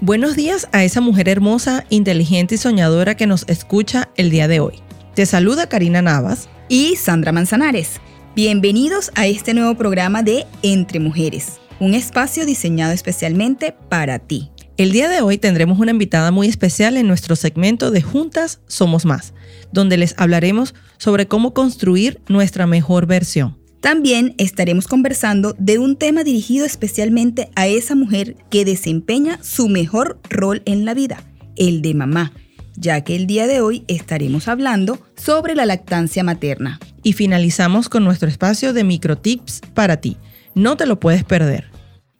Buenos días a esa mujer hermosa, inteligente y soñadora que nos escucha el día de hoy. Te saluda Karina Navas y Sandra Manzanares. Bienvenidos a este nuevo programa de Entre Mujeres, un espacio diseñado especialmente para ti. El día de hoy tendremos una invitada muy especial en nuestro segmento de Juntas Somos Más, donde les hablaremos sobre cómo construir nuestra mejor versión. También estaremos conversando de un tema dirigido especialmente a esa mujer que desempeña su mejor rol en la vida, el de mamá, ya que el día de hoy estaremos hablando sobre la lactancia materna. Y finalizamos con nuestro espacio de microtips para ti. No te lo puedes perder.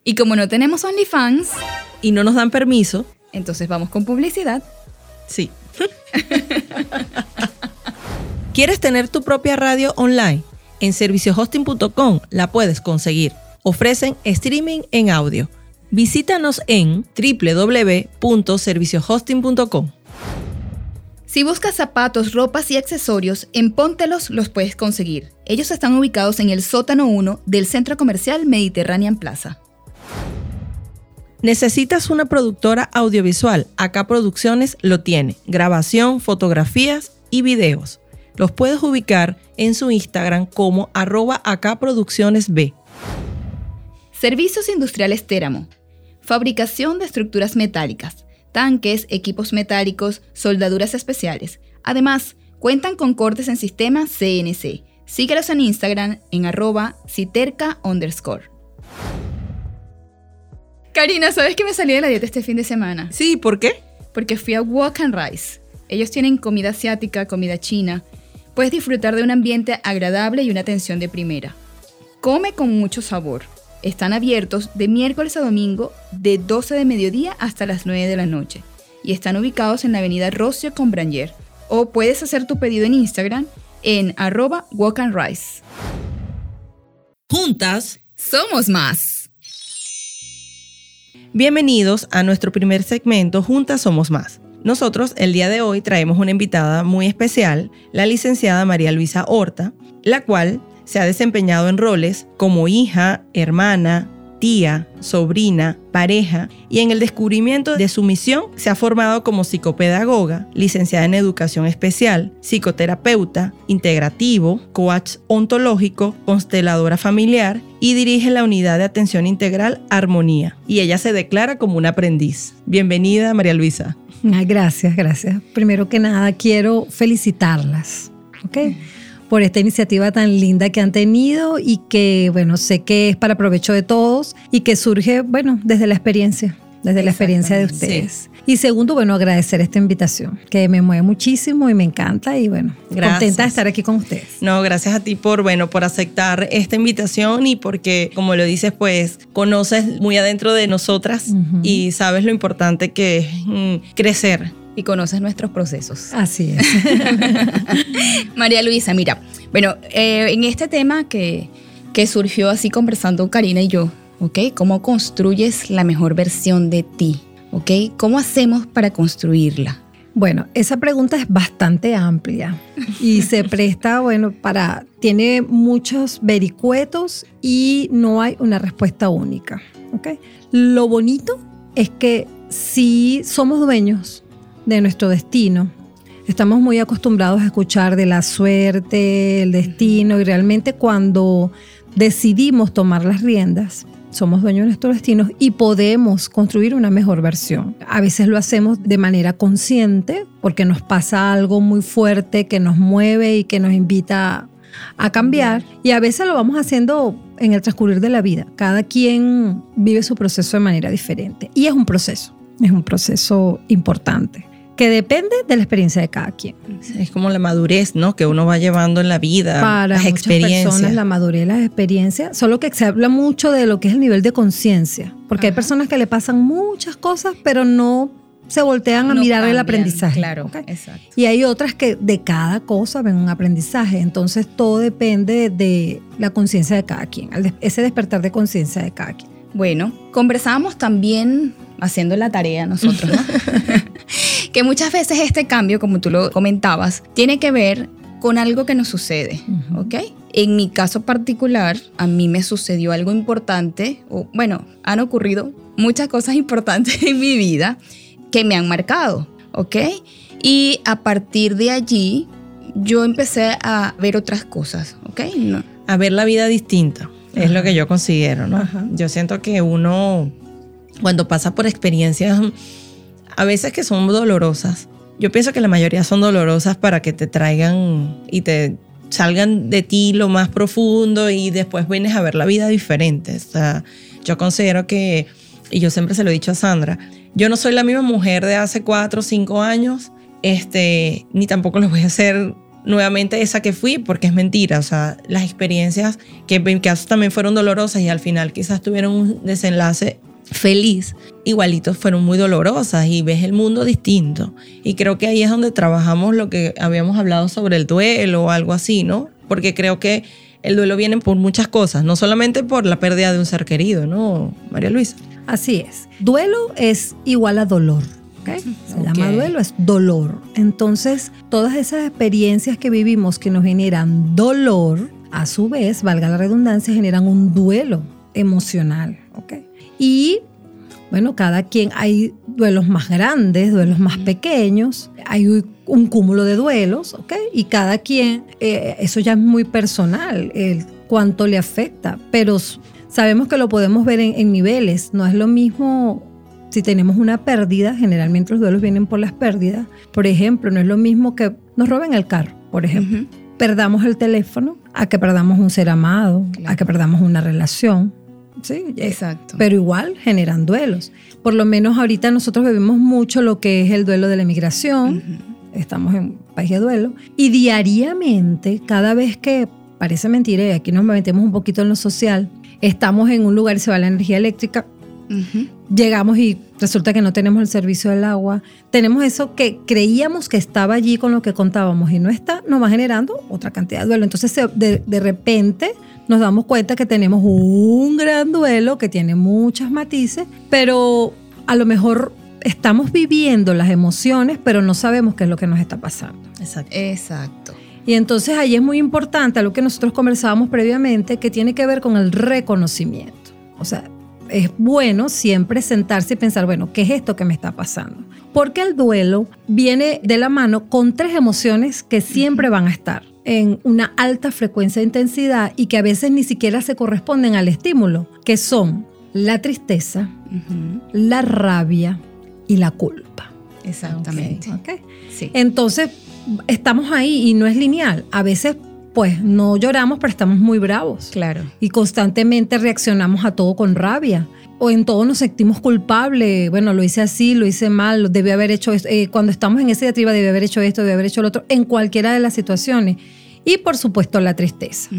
Y como no tenemos OnlyFans y no nos dan permiso, entonces vamos con publicidad. Sí. ¿Quieres tener tu propia radio online? En serviciohosting.com la puedes conseguir. Ofrecen streaming en audio. Visítanos en www.serviciohosting.com. Si buscas zapatos, ropas y accesorios, en Póntelos los puedes conseguir. Ellos están ubicados en el sótano 1 del Centro Comercial Mediterranean Plaza. ¿Necesitas una productora audiovisual? Acá Producciones lo tiene. Grabación, fotografías y videos. Los puedes ubicar en su Instagram como arroba acá producciones B. Servicios Industriales Téramo. Fabricación de estructuras metálicas, tanques, equipos metálicos, soldaduras especiales. Además, cuentan con cortes en sistema CNC. Síguelos en Instagram en arroba citerca underscore. Karina, ¿sabes que me salí de la dieta este fin de semana? Sí, ¿por qué? Porque fui a Walk and Rice. Ellos tienen comida asiática, comida china, puedes disfrutar de un ambiente agradable y una atención de primera. Come con mucho sabor. Están abiertos de miércoles a domingo de 12 de mediodía hasta las 9 de la noche y están ubicados en la avenida Rocio con Branger. O puedes hacer tu pedido en Instagram en arroba walk and rice. Juntas somos más. Bienvenidos a nuestro primer segmento Juntas somos más. Nosotros el día de hoy traemos una invitada muy especial, la licenciada María Luisa Horta, la cual se ha desempeñado en roles como hija, hermana, tía, sobrina, pareja y en el descubrimiento de su misión se ha formado como psicopedagoga, licenciada en educación especial, psicoterapeuta, integrativo, coach ontológico, consteladora familiar y dirige la unidad de atención integral Armonía. Y ella se declara como una aprendiz. Bienvenida, María Luisa. Gracias, gracias. Primero que nada, quiero felicitarlas, ¿ok? Por esta iniciativa tan linda que han tenido y que, bueno, sé que es para provecho de todos y que surge, bueno, desde la experiencia, desde la experiencia de ustedes. Y segundo, bueno, agradecer esta invitación, que me mueve muchísimo y me encanta y bueno, contenta de estar aquí con ustedes. No, gracias a ti por, bueno, por aceptar esta invitación y porque, como lo dices, pues conoces muy adentro de nosotras y sabes lo importante que es mm, crecer y conoces nuestros procesos. Así es. María Luisa, mira, bueno, eh, en este tema que, que surgió así conversando Karina y yo, ¿ok? ¿Cómo construyes la mejor versión de ti? ¿Ok? ¿Cómo hacemos para construirla? Bueno, esa pregunta es bastante amplia y se presta, bueno, para, tiene muchos vericuetos y no hay una respuesta única, ¿ok? Lo bonito es que si somos dueños de nuestro destino, estamos muy acostumbrados a escuchar de la suerte, el destino y realmente cuando decidimos tomar las riendas, somos dueños de nuestros destinos y podemos construir una mejor versión. A veces lo hacemos de manera consciente porque nos pasa algo muy fuerte que nos mueve y que nos invita a cambiar y a veces lo vamos haciendo en el transcurrir de la vida. Cada quien vive su proceso de manera diferente y es un proceso, es un proceso importante que depende de la experiencia de cada quien. Es como la madurez, ¿no? Que uno va llevando en la vida, Para las experiencias. personas la madurez, las experiencias, solo que se habla mucho de lo que es el nivel de conciencia, porque hay personas que le pasan muchas cosas, pero no se voltean a mirar el aprendizaje. Claro, exacto. Y hay otras que de cada cosa ven un aprendizaje. Entonces todo depende de la conciencia de cada quien, ese despertar de conciencia de cada quien. Bueno, conversábamos también haciendo la tarea nosotros, ¿no? que muchas veces este cambio, como tú lo comentabas, tiene que ver con algo que nos sucede, Ujú. ¿ok? En mi caso particular, a mí me sucedió algo importante, o bueno, han ocurrido muchas cosas importantes en mi vida que me han marcado, ¿ok? Y a partir de allí, yo empecé a ver otras cosas, ¿ok? No- A ver la vida distinta, es lo que yo considero, ¿no? Ajá. Yo siento que uno, cuando pasa por experiencias, a veces que son dolorosas, yo pienso que la mayoría son dolorosas para que te traigan y te salgan de ti lo más profundo y después vienes a ver la vida diferente. O sea, yo considero que, y yo siempre se lo he dicho a Sandra, yo no soy la misma mujer de hace cuatro o cinco años, este, ni tampoco lo voy a hacer nuevamente esa que fui, porque es mentira. O sea, las experiencias que en mi caso también fueron dolorosas y al final quizás tuvieron un desenlace feliz, igualitos fueron muy dolorosas y ves el mundo distinto. Y creo que ahí es donde trabajamos lo que habíamos hablado sobre el duelo o algo así, ¿no? Porque creo que el duelo viene por muchas cosas, no solamente por la pérdida de un ser querido, ¿no, María Luisa? Así es. Duelo es igual a dolor. ¿ok? Se Ok. llama duelo, es dolor. Entonces, todas esas experiencias que vivimos que nos generan dolor, a su vez, valga la redundancia, generan un duelo emocional. ¿ok? Y bueno, cada quien, hay duelos más grandes, duelos más pequeños, hay un, cúmulo de duelos, ¿ok? Y cada quien, eh, eso ya es muy personal, el cuánto le afecta, pero sabemos que lo podemos ver en, en niveles, no es lo mismo si tenemos una pérdida, generalmente los duelos vienen por las pérdidas, por ejemplo, no es lo mismo que nos roben el carro, por ejemplo, perdamos el teléfono, a que perdamos un ser amado, Claro. a que perdamos una relación, ¿sí? Exacto. pero igual generan duelos. Por lo menos ahorita nosotros vivimos mucho lo que es el duelo de la emigración, Ujú. estamos en país de duelo, y diariamente, cada vez que, parece mentira, y aquí nos metemos un poquito en lo social, estamos en un lugar y se va la energía eléctrica, Ujú. llegamos y resulta que no tenemos el servicio del agua, tenemos eso que creíamos que estaba allí con lo que contábamos y no está, nos va generando otra cantidad de duelo. Entonces de, de repente nos damos cuenta que tenemos un gran duelo que tiene muchas matices, pero a lo mejor estamos viviendo las emociones, pero no sabemos qué es lo que nos está pasando. Exacto. Exacto. Y entonces ahí es muy importante algo que nosotros conversábamos previamente, que tiene que ver con el reconocimiento. O sea, es bueno siempre sentarse y pensar, bueno, ¿qué es esto que me está pasando? Porque el duelo viene de la mano con tres emociones que siempre van a estar en una alta frecuencia de intensidad y que a veces ni siquiera se corresponden al estímulo, que son la tristeza, la rabia y la culpa. Exactamente. ¿ok? Sí. Entonces, estamos ahí y no es lineal. A veces, pues, no lloramos, pero estamos muy bravos. Claro. Y constantemente reaccionamos a todo con rabia. O en todo nos sentimos culpables. Bueno, lo hice así, lo hice mal, debí haber hecho esto. Eh, cuando estamos en ese diatriba, debí haber hecho esto, debí haber hecho lo otro, en cualquiera de las situaciones. Y por supuesto, la tristeza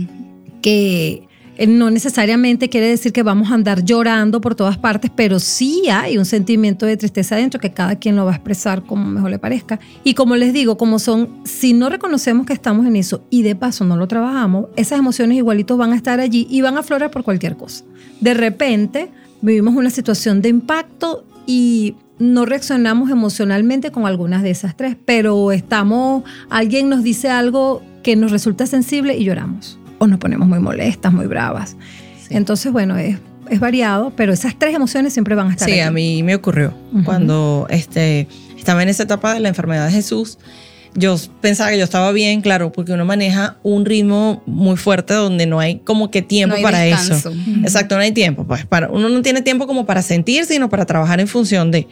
que eh, no necesariamente quiere decir que vamos a andar llorando por todas partes, pero sí hay un sentimiento de tristeza dentro que cada quien lo va a expresar como mejor le parezca. Y como les digo, como son, si no reconocemos que estamos en eso y de paso no lo trabajamos, esas emociones igualitos van a estar allí y van a aflorar por cualquier cosa. De repente vivimos una situación de impacto y no reaccionamos emocionalmente con algunas de esas tres, pero estamos, alguien nos dice algo que nos resulta sensible y lloramos. O nos ponemos muy molestas, muy bravas. Sí. Entonces, bueno, es, es variado, pero esas tres emociones siempre van a estar Sí, allí. a mí me ocurrió Ujú. cuando este, estaba en esa etapa de la enfermedad de Jesús. Yo pensaba que yo estaba bien, claro, porque uno maneja un ritmo muy fuerte donde no hay como que tiempo No hay para descanso. eso. Exacto, no hay tiempo. Pues para, uno no tiene tiempo como para sentir, sino para trabajar en función de.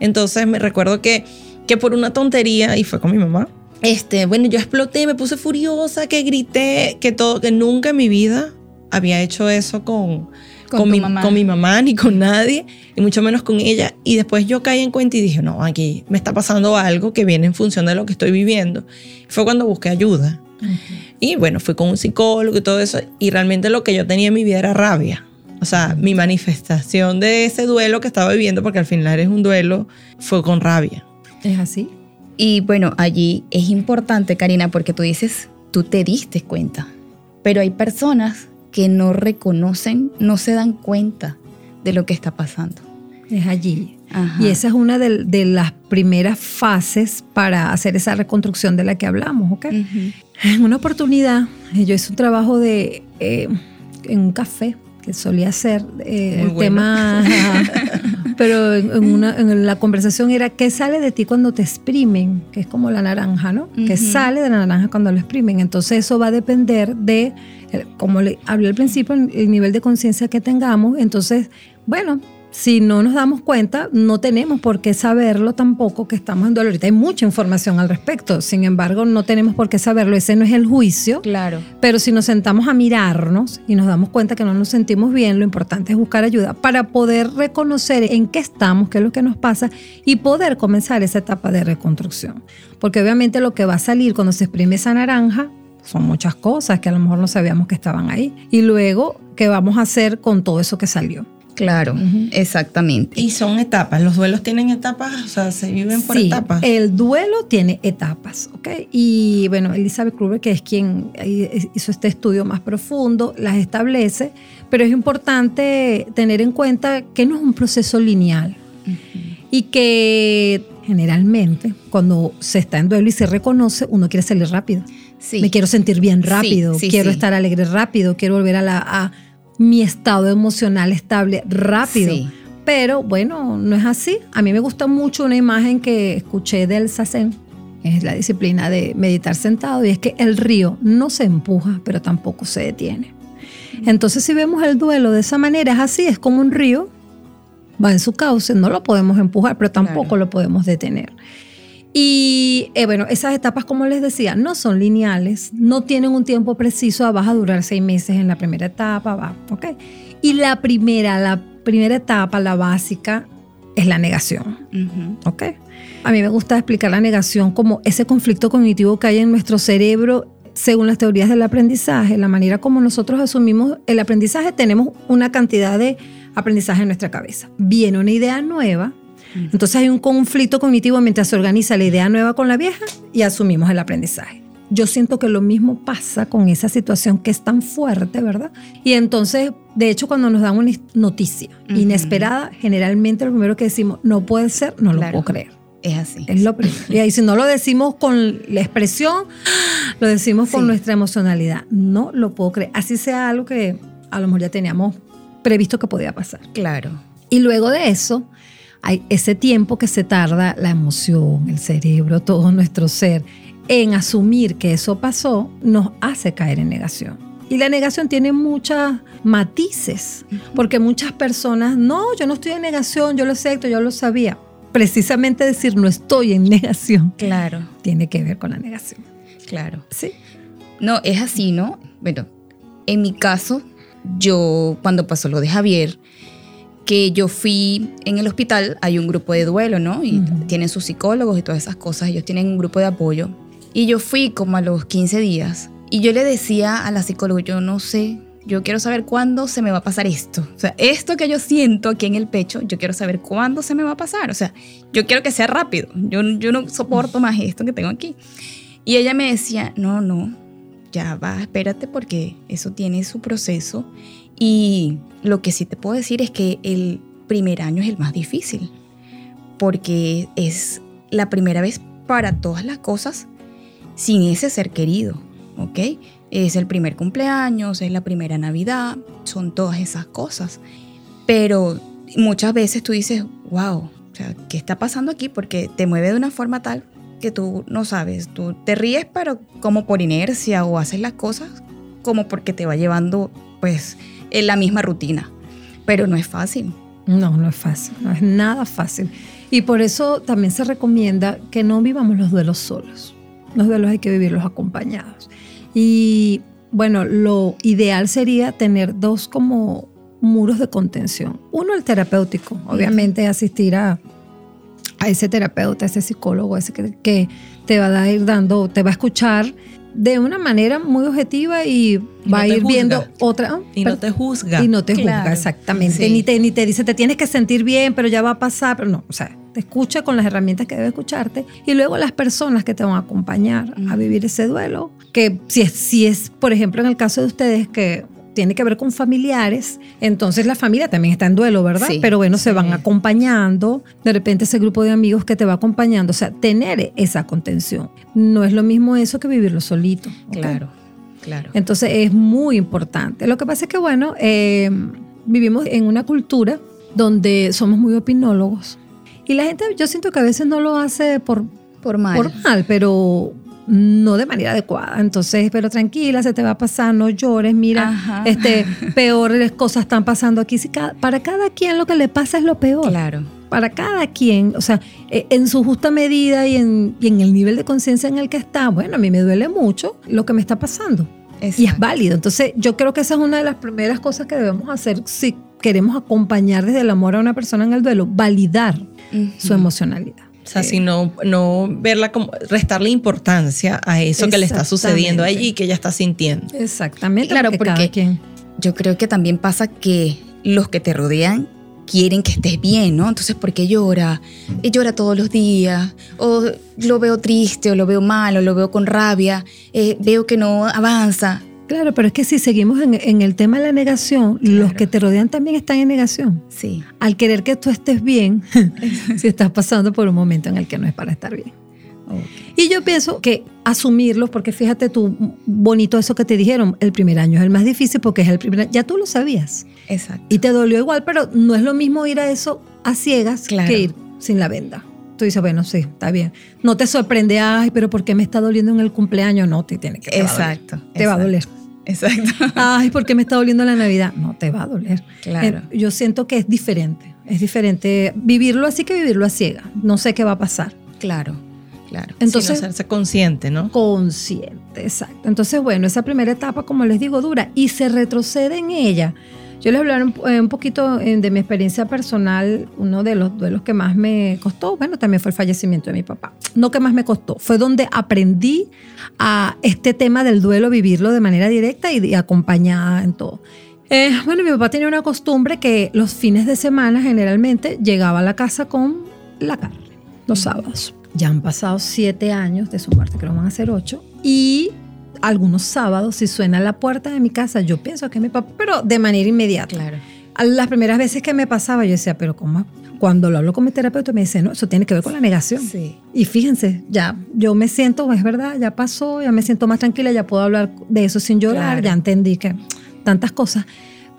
Entonces me recuerdo que, que por una tontería, y fue con mi mamá, este, bueno, yo exploté, me puse furiosa, que grité, que todo, que nunca en mi vida había hecho eso con, Con mi, mamá. con mi mamá ni con nadie, y mucho menos con ella. Y después yo caí en cuenta y dije, no, aquí me está pasando algo que viene en función de lo que estoy viviendo. Fue cuando busqué ayuda. Y bueno, fui con un psicólogo y todo eso, y realmente lo que yo tenía en mi vida era rabia. O sea, mi manifestación de ese duelo que estaba viviendo, porque al final es un duelo, fue con rabia. ¿Es así? Y bueno, allí es importante, Karina, porque tú dices, tú te diste cuenta, pero hay personas que no reconocen, no se dan cuenta de lo que está pasando. Es allí. Y esa es una de, las primeras fases para hacer esa reconstrucción de la que hablamos, ¿ok? En una oportunidad, yo hice un trabajo de, eh, en un café que solía hacer, eh, el tema, pero en, la conversación era qué sale de ti cuando te exprimen, que es como la naranja, ¿no? ¿Qué sale de la naranja cuando lo exprimen? Entonces eso va a depender de, eh, como le hablé al principio, el nivel de conciencia que tengamos. Entonces, bueno, si no nos damos cuenta, no tenemos por qué saberlo tampoco que estamos en dolor. Ahorita hay mucha información al respecto, sin embargo, no tenemos por qué saberlo. Ese no es el juicio. Claro. Pero si nos sentamos a mirarnos y nos damos cuenta que no nos sentimos bien, lo importante es buscar ayuda para poder reconocer en qué estamos, qué es lo que nos pasa y poder comenzar esa etapa de reconstrucción. Porque obviamente lo que va a salir cuando se exprime esa naranja son muchas cosas que a lo mejor no sabíamos que estaban ahí. Y luego, ¿qué vamos a hacer con todo eso que salió? Claro, exactamente. Y son etapas, los duelos tienen etapas, o sea, se viven por sí, etapas. El duelo tiene etapas, ¿ok? Y bueno, Elizabeth Kruger, que es quien hizo este estudio más profundo, las establece, pero es importante tener en cuenta que no es un proceso lineal y que generalmente cuando se está en duelo y se reconoce, uno quiere salir rápido. Sí. Me quiero sentir bien rápido, quiero estar alegre rápido, quiero volver a la mi estado emocional estable rápido. Pero bueno, no es así. A mí me gusta mucho una imagen que escuché del Sazen, es la disciplina de meditar sentado, y es que el río no se empuja, pero tampoco se detiene. Entonces, si vemos el duelo de esa manera, es así, es como un río, va en su cauce, no lo podemos empujar, pero tampoco lo podemos detener. Y eh, bueno, esas etapas, como les decía, no son lineales, no tienen un tiempo preciso, vas a durar seis meses en la primera etapa, va, ¿ok? Y la primera, la primera etapa, la básica, es la negación, ¿ok? A mí me gusta explicar la negación como ese conflicto cognitivo que hay en nuestro cerebro según las teorías del aprendizaje, la manera como nosotros asumimos el aprendizaje, tenemos una cantidad de aprendizaje en nuestra cabeza. Viene una idea nueva, entonces hay un conflicto cognitivo mientras se organiza la idea nueva con la vieja y asumimos el aprendizaje. Yo siento que lo mismo pasa con esa situación que es tan fuerte, ¿verdad? Y entonces, de hecho, cuando nos dan una noticia inesperada, generalmente lo primero que decimos, no puede ser, no lo puedo creer. Es así. Es lo primero. Y ahí si no lo decimos con la expresión, lo decimos con nuestra emocionalidad. No lo puedo creer. Así sea algo que a lo mejor ya teníamos previsto que podía pasar. Claro. Y luego de eso, hay ese tiempo que se tarda la emoción, el cerebro, todo nuestro ser en asumir que eso pasó, nos hace caer en negación. Y la negación tiene muchos matices, porque muchas personas, no, yo no estoy en negación, yo lo acepto, yo lo sabía. Precisamente decir no estoy en negación. Claro. Tiene que ver con la negación. Claro. Sí. No, es así, ¿no? Bueno, en mi caso, yo cuando pasó lo de Javier, que yo fui en el hospital, hay un grupo de duelo, ¿no? Y tienen sus psicólogos y todas esas cosas, ellos tienen un grupo de apoyo. Y yo fui como a los 15 días y yo le decía a la psicóloga, yo no sé, yo quiero saber cuándo se me va a pasar esto. O sea, esto que yo siento aquí en el pecho, yo quiero saber cuándo se me va a pasar. O sea, yo quiero que sea rápido. Yo, yo no soporto más esto que tengo aquí. Y ella me decía, no, no, ya va, espérate porque eso tiene su proceso y lo que sí te puedo decir es que el primer año es el más difícil, porque es la primera vez para todas las cosas sin ese ser querido, ¿ok? Es el primer cumpleaños, es la primera Navidad, son todas esas cosas. Pero muchas veces tú dices, wow, ¿qué está pasando aquí? Porque te mueve de una forma tal que tú no sabes, tú te ríes, pero como por inercia o haces las cosas como porque te va llevando, pues, en la misma rutina. Pero no es fácil. No, no es fácil, no es nada fácil. Y por eso también se recomienda que no vivamos los duelos solos. Los duelos hay que vivirlos acompañados. Y bueno, lo ideal sería tener dos como muros de contención. Uno, el terapéutico, obviamente asistir a a ese terapeuta, a ese psicólogo, a ese que, que te va a ir dando, te va a escuchar de una manera muy objetiva y, Y va no a ir viendo otra. Y no te juzga. y no te Claro. juzga, exactamente. Sí. Ni, te, ni te dice, te tienes que sentir bien, pero ya va a pasar. Pero no, o sea, te escucha con las herramientas que debe escucharte. Y luego las personas que te van a acompañar a vivir ese duelo. Que si es, si es, por ejemplo, en el caso de ustedes, que tiene que ver con familiares, entonces la familia también está en duelo, ¿verdad? Sí, pero bueno, se van acompañando, de repente ese grupo de amigos que te va acompañando, o sea, tener esa contención. No es lo mismo eso que vivirlo solito. Claro, claro. Entonces es muy importante. Lo que pasa es que, bueno, eh, vivimos en una cultura donde somos muy opinólogos. Y la gente, yo siento que a veces no lo hace por, Por mal. por mal, pero no de manera adecuada. Entonces, pero tranquila, se te va a pasar, no llores, mira, Ajá. este, peores cosas están pasando aquí. Si cada- para cada quien lo que le pasa es lo peor Claro. para cada quien, o sea, eh, en su justa medida y en, y en el nivel de conciencia en el que está, bueno, a mí me duele mucho lo que me está pasando. Y es válido. Entonces, yo creo que esa es una de las primeras cosas que debemos hacer si queremos acompañar desde el amor a una persona en el duelo, validar su emocionalidad. O sea, si no, no verla como, restarle importancia a eso que le está sucediendo Exactamente. allí y que ella está sintiendo. Exactamente. Claro, porque cada porque- quien. Yo creo que también pasa que los que te rodean quieren que estés bien, ¿no? Entonces, ¿por qué llora? Y llora todos los días. O lo veo triste, o lo veo mal, o lo veo con rabia. eh, veo que no avanza. Claro, pero es que si seguimos en, en el tema de la negación, los que te rodean también están en negación. Sí. Al querer que tú estés bien, si estás pasando por un momento en el que no es para estar bien. Y yo pienso que asumirlo, porque fíjate tú, bonito eso que te dijeron, el primer año es el más difícil porque es el primer ya tú lo sabías Exacto. y te dolió igual, pero no es lo mismo ir a eso a ciegas Claro. que ir sin la venda. Tú dices, bueno, sí, está bien. No te sorprende, ay, pero ¿por qué me está doliendo en el cumpleaños? No, te tiene que te va a doler. Exacto. Te va a doler. Exacto. Ay, ¿por qué me está doliendo la Navidad? No, te va a doler. Claro. Eh, yo siento que es diferente. Es diferente vivirlo así que vivirlo a ciega. No sé qué va a pasar. Claro. Claro. Entonces, hacerse consciente, ¿no? consciente, exacto. Entonces, bueno, esa primera etapa, como les digo, dura y se retrocede en ella. Yo les hablaré un, eh, un poquito eh, de mi experiencia personal. Uno de los duelos que más me costó, bueno, también fue el fallecimiento de mi papá. No que más me costó, fue donde aprendí a este tema del duelo, vivirlo de manera directa y, y acompañada en todo. Eh, bueno, mi papá tenía una costumbre que los fines de semana generalmente llegaba a la casa con la carne, los sábados. Ya han pasado siete años de su muerte, creo que van a ser ocho. Y algunos sábados, si suena la puerta de mi casa, yo pienso que es mi papá, pero de manera inmediata. Claro. Las primeras veces que me pasaba, yo decía, pero ¿cómo? Cuando lo hablo con mi terapeuta, me dice, no, eso tiene que ver con la negación. Sí. Y fíjense, ya yo me siento, es verdad, ya pasó, ya me siento más tranquila, ya puedo hablar de eso sin llorar, Claro. ya entendí que tantas cosas.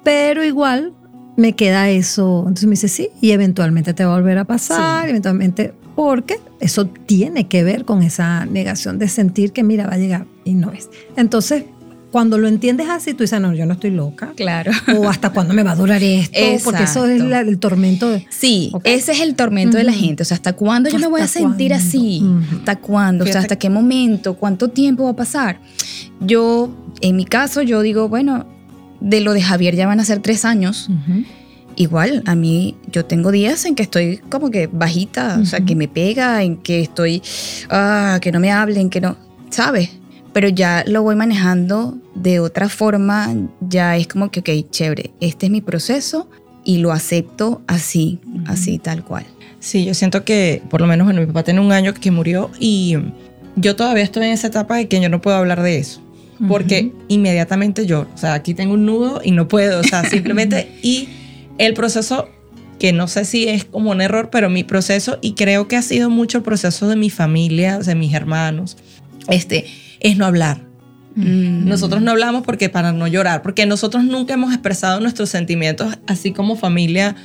Pero igual me queda eso. Entonces me dice, sí, y eventualmente te va a volver a pasar, Sí. eventualmente, porque eso tiene que ver con esa negación de sentir que, mira, va a llegar y no es. Entonces, cuando lo entiendes así, tú dices, no, yo no estoy loca. Claro. O hasta cuándo me va a durar esto, porque eso es la- el tormento de... Sí, ese es el tormento de la gente. O sea, ¿hasta cuándo yo me voy a ¿Hasta sentir cuándo? así? ¿Hasta cuándo? O sea, ¿hasta qué momento? ¿Cuánto tiempo va a pasar? Yo, en mi caso, yo digo, bueno, de lo de Javier ya van a ser tres años. Igual, a mí, yo tengo días en que estoy como que bajita, o sea, que me pega, en que estoy, ah, que no me hablen, que no, ¿sabes? Pero ya lo voy manejando de otra forma, ya es como que, ok, chévere, este es mi proceso y lo acepto así, así tal cual. Sí, yo siento que, por lo menos, bueno, mi papá tiene un año que murió y yo todavía estoy en esa etapa de que yo no puedo hablar de eso. Porque inmediatamente lloro. O sea, aquí tengo un nudo y no puedo. O sea, simplemente. y el proceso, que no sé si es como un error, pero mi proceso, y creo que ha sido mucho el proceso de mi familia, sea, mis hermanos, este, es no hablar. Mm. Nosotros no hablamos porque para no llorar, porque nosotros nunca hemos expresado nuestros sentimientos así como familia,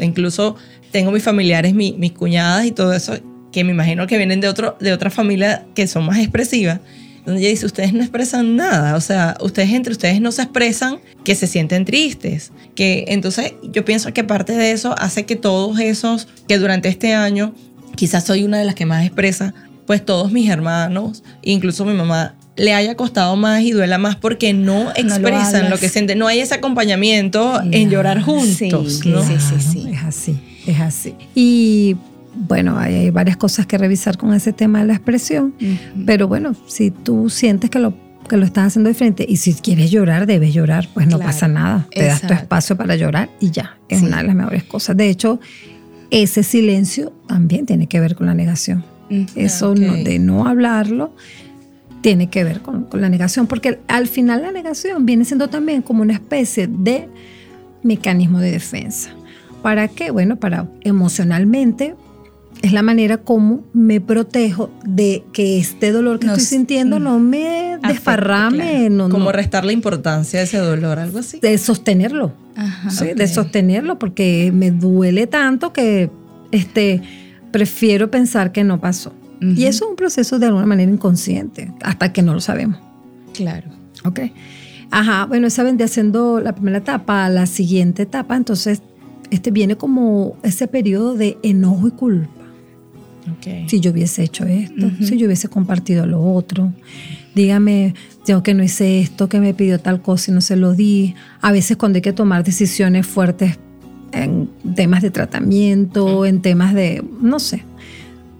incluso tengo mis familiares, mi- mis cuñadas y todo eso, que me imagino que vienen de, otro, de otra familia que son más expresivas, donde ella dice, ustedes no expresan nada, o sea, ustedes entre ustedes no se expresan que se sienten tristes, que entonces yo pienso que parte de eso hace que todos esos que durante este año, quizás soy una de las que más expresa, pues todos mis hermanos, incluso mi mamá, le haya costado más y duela más porque no expresan lo, que sienten, no hay ese acompañamiento en llorar juntos, Sí, ¿no? sí, sí, sí. Es así, es así. Y bueno, hay, varias cosas que revisar con ese tema de la expresión, pero bueno, si tú sientes que lo, que lo estás haciendo diferente y si quieres llorar, debes llorar, pues no Claro, pasa nada. Te das tu espacio para llorar y ya, es Sí. una de las mejores cosas. De hecho, ese silencio también tiene que ver con la negación. Eso no- de no hablarlo tiene que ver con, con la negación, porque al final la negación viene siendo también como una especie de mecanismo de defensa. ¿Para qué? Bueno, para emocionalmente es la manera como me protejo de que este dolor que Nos- estoy sintiendo no me Afecte, desparrame, claro. no, Como no- restar la importancia de ese dolor, algo así. de sostenerlo. Ajá. ¿sí? de sostenerlo porque me duele tanto que este, prefiero pensar que no pasó. Y eso es un proceso de alguna manera inconsciente, hasta que no lo sabemos. Claro. ¿Ok? Ajá, bueno, esa vendría siendo la primera etapa, la siguiente etapa, entonces este viene como ese periodo de enojo y culpa. Si yo hubiese hecho esto, si yo hubiese compartido lo otro, dígame, yo que no hice esto, que me pidió tal cosa y no se lo di. A veces cuando hay que tomar decisiones fuertes en temas de tratamiento, en temas de, no sé,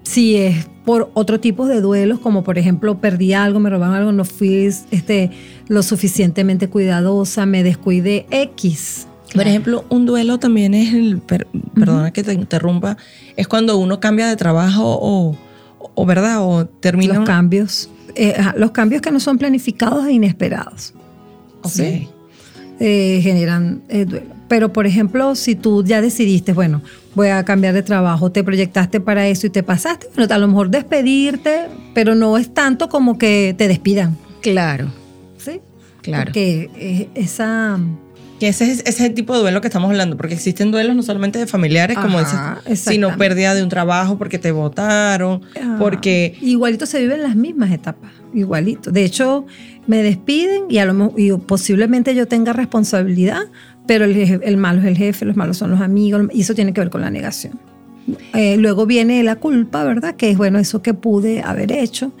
si es por otro tipo de duelos, como por ejemplo perdí algo, me robaron algo, no fui este, lo suficientemente cuidadosa, me descuidé, X. Por ejemplo, un duelo también es el, per- perdona que te interrumpa, es cuando uno cambia de trabajo o, o ¿verdad? O termina Los un- cambios, eh, los cambios que no son planificados e inesperados. Ok. ¿sí? eh, generan eh, duelo. Pero, por ejemplo, si tú ya decidiste, bueno, voy a cambiar de trabajo, te proyectaste para eso y te pasaste, bueno, a lo mejor despedirte, pero no es tanto como que te despidan, Claro. ¿sí? Claro. Porque eh, esa... Que ese es ese tipo de duelo que estamos hablando, porque existen duelos no solamente de familiares, como Ajá, dices, sino pérdida de un trabajo porque te votaron, ah, porque Igualito se viven las mismas etapas, igualito. De hecho, me despiden y, a lo, y posiblemente yo tenga responsabilidad, pero el, jefe- el malo es el jefe, los malos son los amigos, y eso tiene que ver con la negación. Eh, luego viene la culpa, ¿verdad? Que es, bueno, eso que pude haber hecho.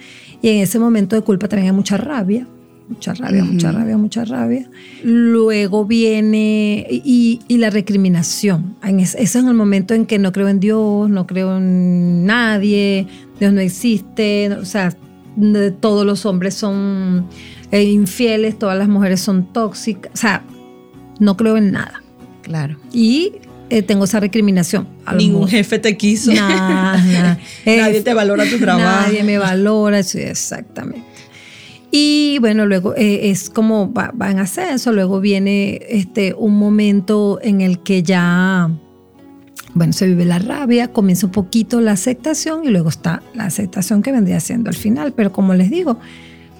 Y en ese momento de culpa también hay mucha rabia, mucha rabia, mucha rabia, mucha rabia. Luego viene y, y la recriminación. En es- ese es el momento en que no creo en Dios, no creo en nadie, Dios no existe, o sea, todos los hombres son eh, infieles, todas las mujeres son tóxicas, o sea, no creo en nada. Claro. Y eh, tengo esa recriminación. Ningún mejor- jefe te quiso, Nada. nadie te valora tu trabajo. Nadie me valora, sí, exactamente. Y bueno, luego eh, es como va, va en ascenso, luego viene este, un momento en el que ya, bueno, se vive la rabia, comienza un poquito la aceptación y luego está la aceptación que vendría siendo al final. Pero como les digo,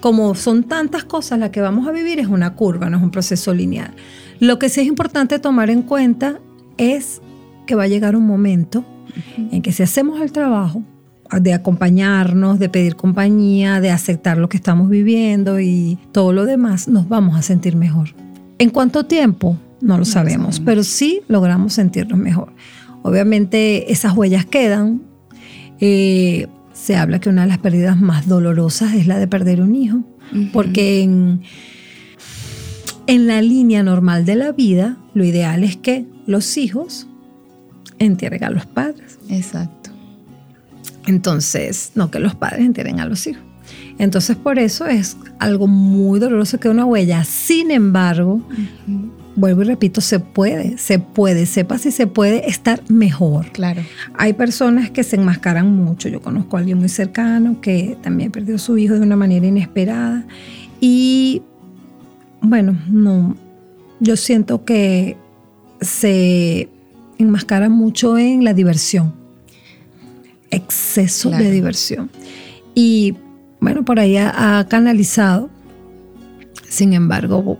como son tantas cosas las que vamos a vivir, es una curva, no es un proceso lineal. Lo que sí es importante tomar en cuenta es que va a llegar un momento en que si hacemos el trabajo de acompañarnos, de pedir compañía, de aceptar lo que estamos viviendo y todo lo demás, nos vamos a sentir mejor. ¿En cuánto tiempo? No lo sabemos, sabemos. pero sí logramos sentirnos mejor. Obviamente esas huellas quedan. Eh, se habla que una de las pérdidas más dolorosas es la de perder un hijo, porque en, en la línea normal de la vida, lo ideal es que los hijos entierren a los padres. Exacto. Entonces, no que los padres entierren a los hijos. Entonces, por eso es algo muy doloroso que una huella. Sin embargo, vuelvo y repito, se puede, se puede, sepa si se puede estar mejor. Claro. Hay personas que se enmascaran mucho. Yo conozco a alguien muy cercano que también perdió a su hijo de una manera inesperada. Y bueno, no, yo siento que se enmascara mucho en la diversión. Exceso Claro. de diversión. Y bueno, por ahí ha, ha canalizado. Sin embargo,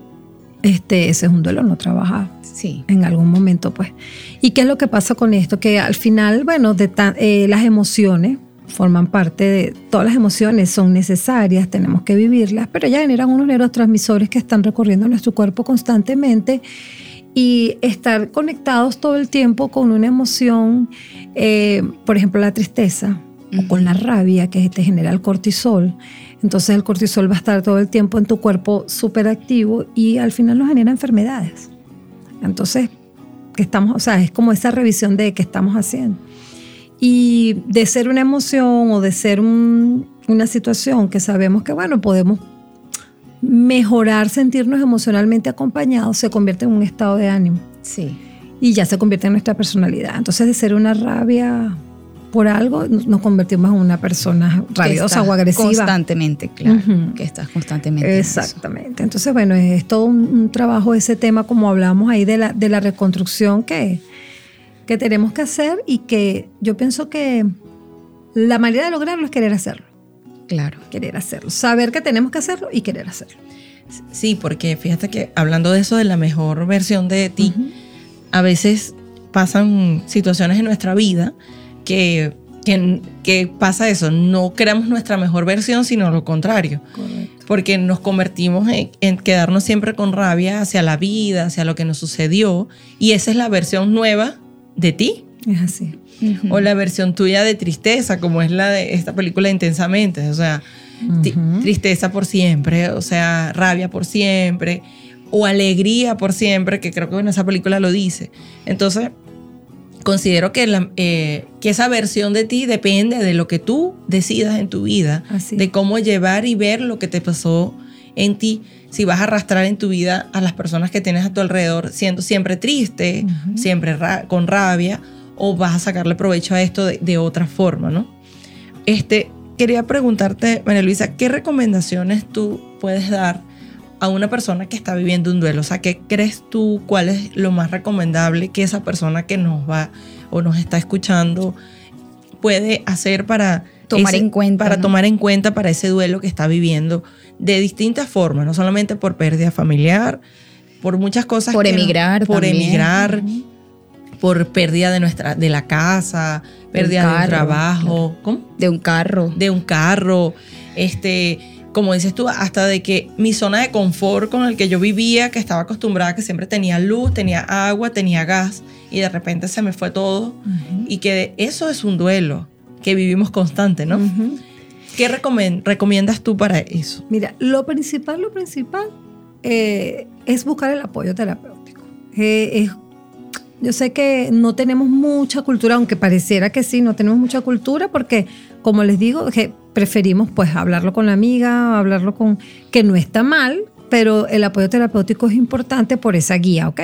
este, ese es un duelo no trabajado Sí. en algún momento, pues. ¿Y qué es lo que pasa con esto? Que al final, bueno, de tan- eh, las emociones forman parte de, todas las emociones son necesarias, tenemos que vivirlas, pero ya generan unos neurotransmisores que están recorriendo nuestro cuerpo constantemente y estar conectados todo el tiempo con una emoción, eh, por ejemplo, la tristeza o con la rabia que te genera el cortisol. Entonces el cortisol va a estar todo el tiempo en tu cuerpo súper activo y al final nos genera enfermedades. Entonces, que estamos, o sea, es como esa revisión de qué estamos haciendo. Y de ser una emoción o de ser un- una situación que sabemos que, bueno, podemos mejorar, sentirnos emocionalmente acompañados, se convierte en un estado de ánimo Sí. y ya se convierte en nuestra personalidad. Entonces, de ser una rabia por algo, nos convertimos en una persona rabiosa o agresiva. Constantemente, claro. Que estás constantemente. en. Exactamente. Entonces, bueno, es todo un, un trabajo ese tema, como hablamos ahí, de la, de la reconstrucción que, que tenemos que hacer y que yo pienso que la manera de lograrlo es querer hacerlo. Claro. Querer hacerlo. Saber que tenemos que hacerlo y querer hacerlo. Sí, porque fíjate que hablando de eso, de la mejor versión de ti, a veces pasan situaciones en nuestra vida que, que, que pasa eso, no creamos nuestra mejor versión, sino lo contrario. Correcto. Porque nos convertimos en, en quedarnos siempre con rabia hacia la vida, hacia lo que nos sucedió, y esa es la versión nueva de ti. Es así. O la versión tuya de tristeza, como es la de esta película Intensamente. O sea, tristeza por siempre, o sea, rabia por siempre, o alegría por siempre, que creo que en esa película lo dice. Entonces, considero que, la- eh, que esa versión de ti depende de lo que tú decidas en tu vida, Así. de cómo llevar y ver lo que te pasó en ti. Si vas a arrastrar en tu vida a las personas que tienes a tu alrededor siendo siempre triste, siempre ra- con rabia, o vas a sacarle provecho a esto de, de otra forma, ¿no? Este, quería preguntarte, María Luisa, ¿qué recomendaciones tú puedes dar a una persona que está viviendo un duelo? O sea, ¿qué crees tú, cuál es lo más recomendable que esa persona que nos va o nos está escuchando puede hacer para Tomar en cuenta, para ¿no? tomar en cuenta para ese duelo que está viviendo de distintas formas, no solamente por pérdida familiar, por muchas cosas Por que no- emigrar por también. emigrar, por pérdida de nuestra de la casa, pérdida de un carro, trabajo, ¿cómo? De un carro. de un carro, este, como dices tú, hasta de que mi zona de confort con el que yo vivía, que estaba acostumbrada, que siempre tenía luz, tenía agua, tenía gas, y de repente se me fue todo, y que eso es un duelo que vivimos constante, ¿no? ¿Qué recomiendas tú para eso? Mira, lo principal, lo principal eh, es buscar el apoyo terapéutico. Eh, es- yo sé que no tenemos mucha cultura, aunque pareciera que sí, no tenemos mucha cultura porque, como les digo, que preferimos pues hablarlo con la amiga, hablarlo con, que no está mal, pero el apoyo terapéutico es importante por esa guía, ¿ok?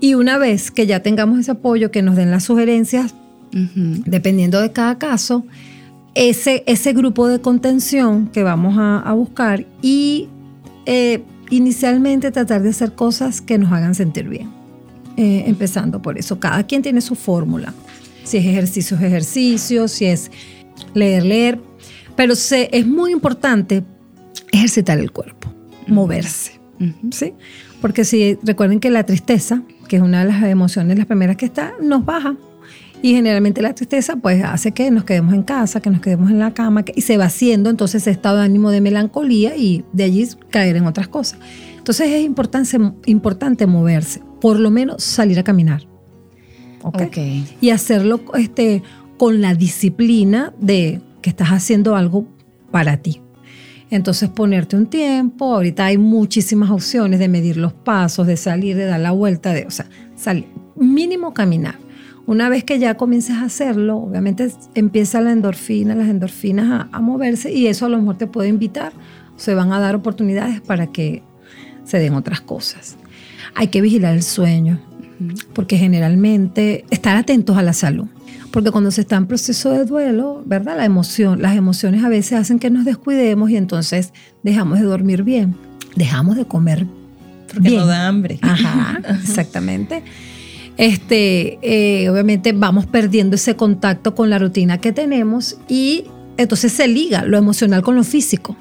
Y una vez que ya tengamos ese apoyo, que nos den las sugerencias, dependiendo de cada caso, ese, ese grupo de contención que vamos a, a buscar y eh, inicialmente tratar de hacer cosas que nos hagan sentir bien. Eh, empezando por eso, cada quien tiene su fórmula. Si es ejercicios, ejercicios, si es leer, leer. Pero se, es muy importante ejercitar el cuerpo, moverse. ¿sí? Porque si recuerden que la tristeza, que es una de las emociones las primeras que está, nos baja. Y generalmente la tristeza pues hace que nos quedemos en casa, que nos quedemos en la cama que- y se va haciendo entonces ese estado de ánimo de melancolía y de allí caer en otras cosas. Entonces es importante, importante moverse, por lo menos salir a caminar. ¿ok? Ok. y hacerlo este, con la disciplina de que estás haciendo algo para ti. Entonces ponerte un tiempo, ahorita hay muchísimas opciones de medir los pasos, de salir, de dar la vuelta, de, o sea, salir, mínimo caminar. Una vez que ya comiences a hacerlo, obviamente empieza la endorfina, las endorfinas a, a moverse y eso a lo mejor te puede invitar, se van a dar oportunidades para que se den otras cosas. Hay que vigilar el sueño, porque generalmente estar atentos a la salud. Porque cuando se está en proceso de duelo, ¿verdad? La emoción, las emociones a veces hacen que nos descuidemos y entonces dejamos de dormir bien, dejamos de comer Porque bien. no da hambre. Ajá, exactamente. Este, eh, obviamente vamos perdiendo ese contacto con la rutina que tenemos y entonces se liga lo emocional con lo físico.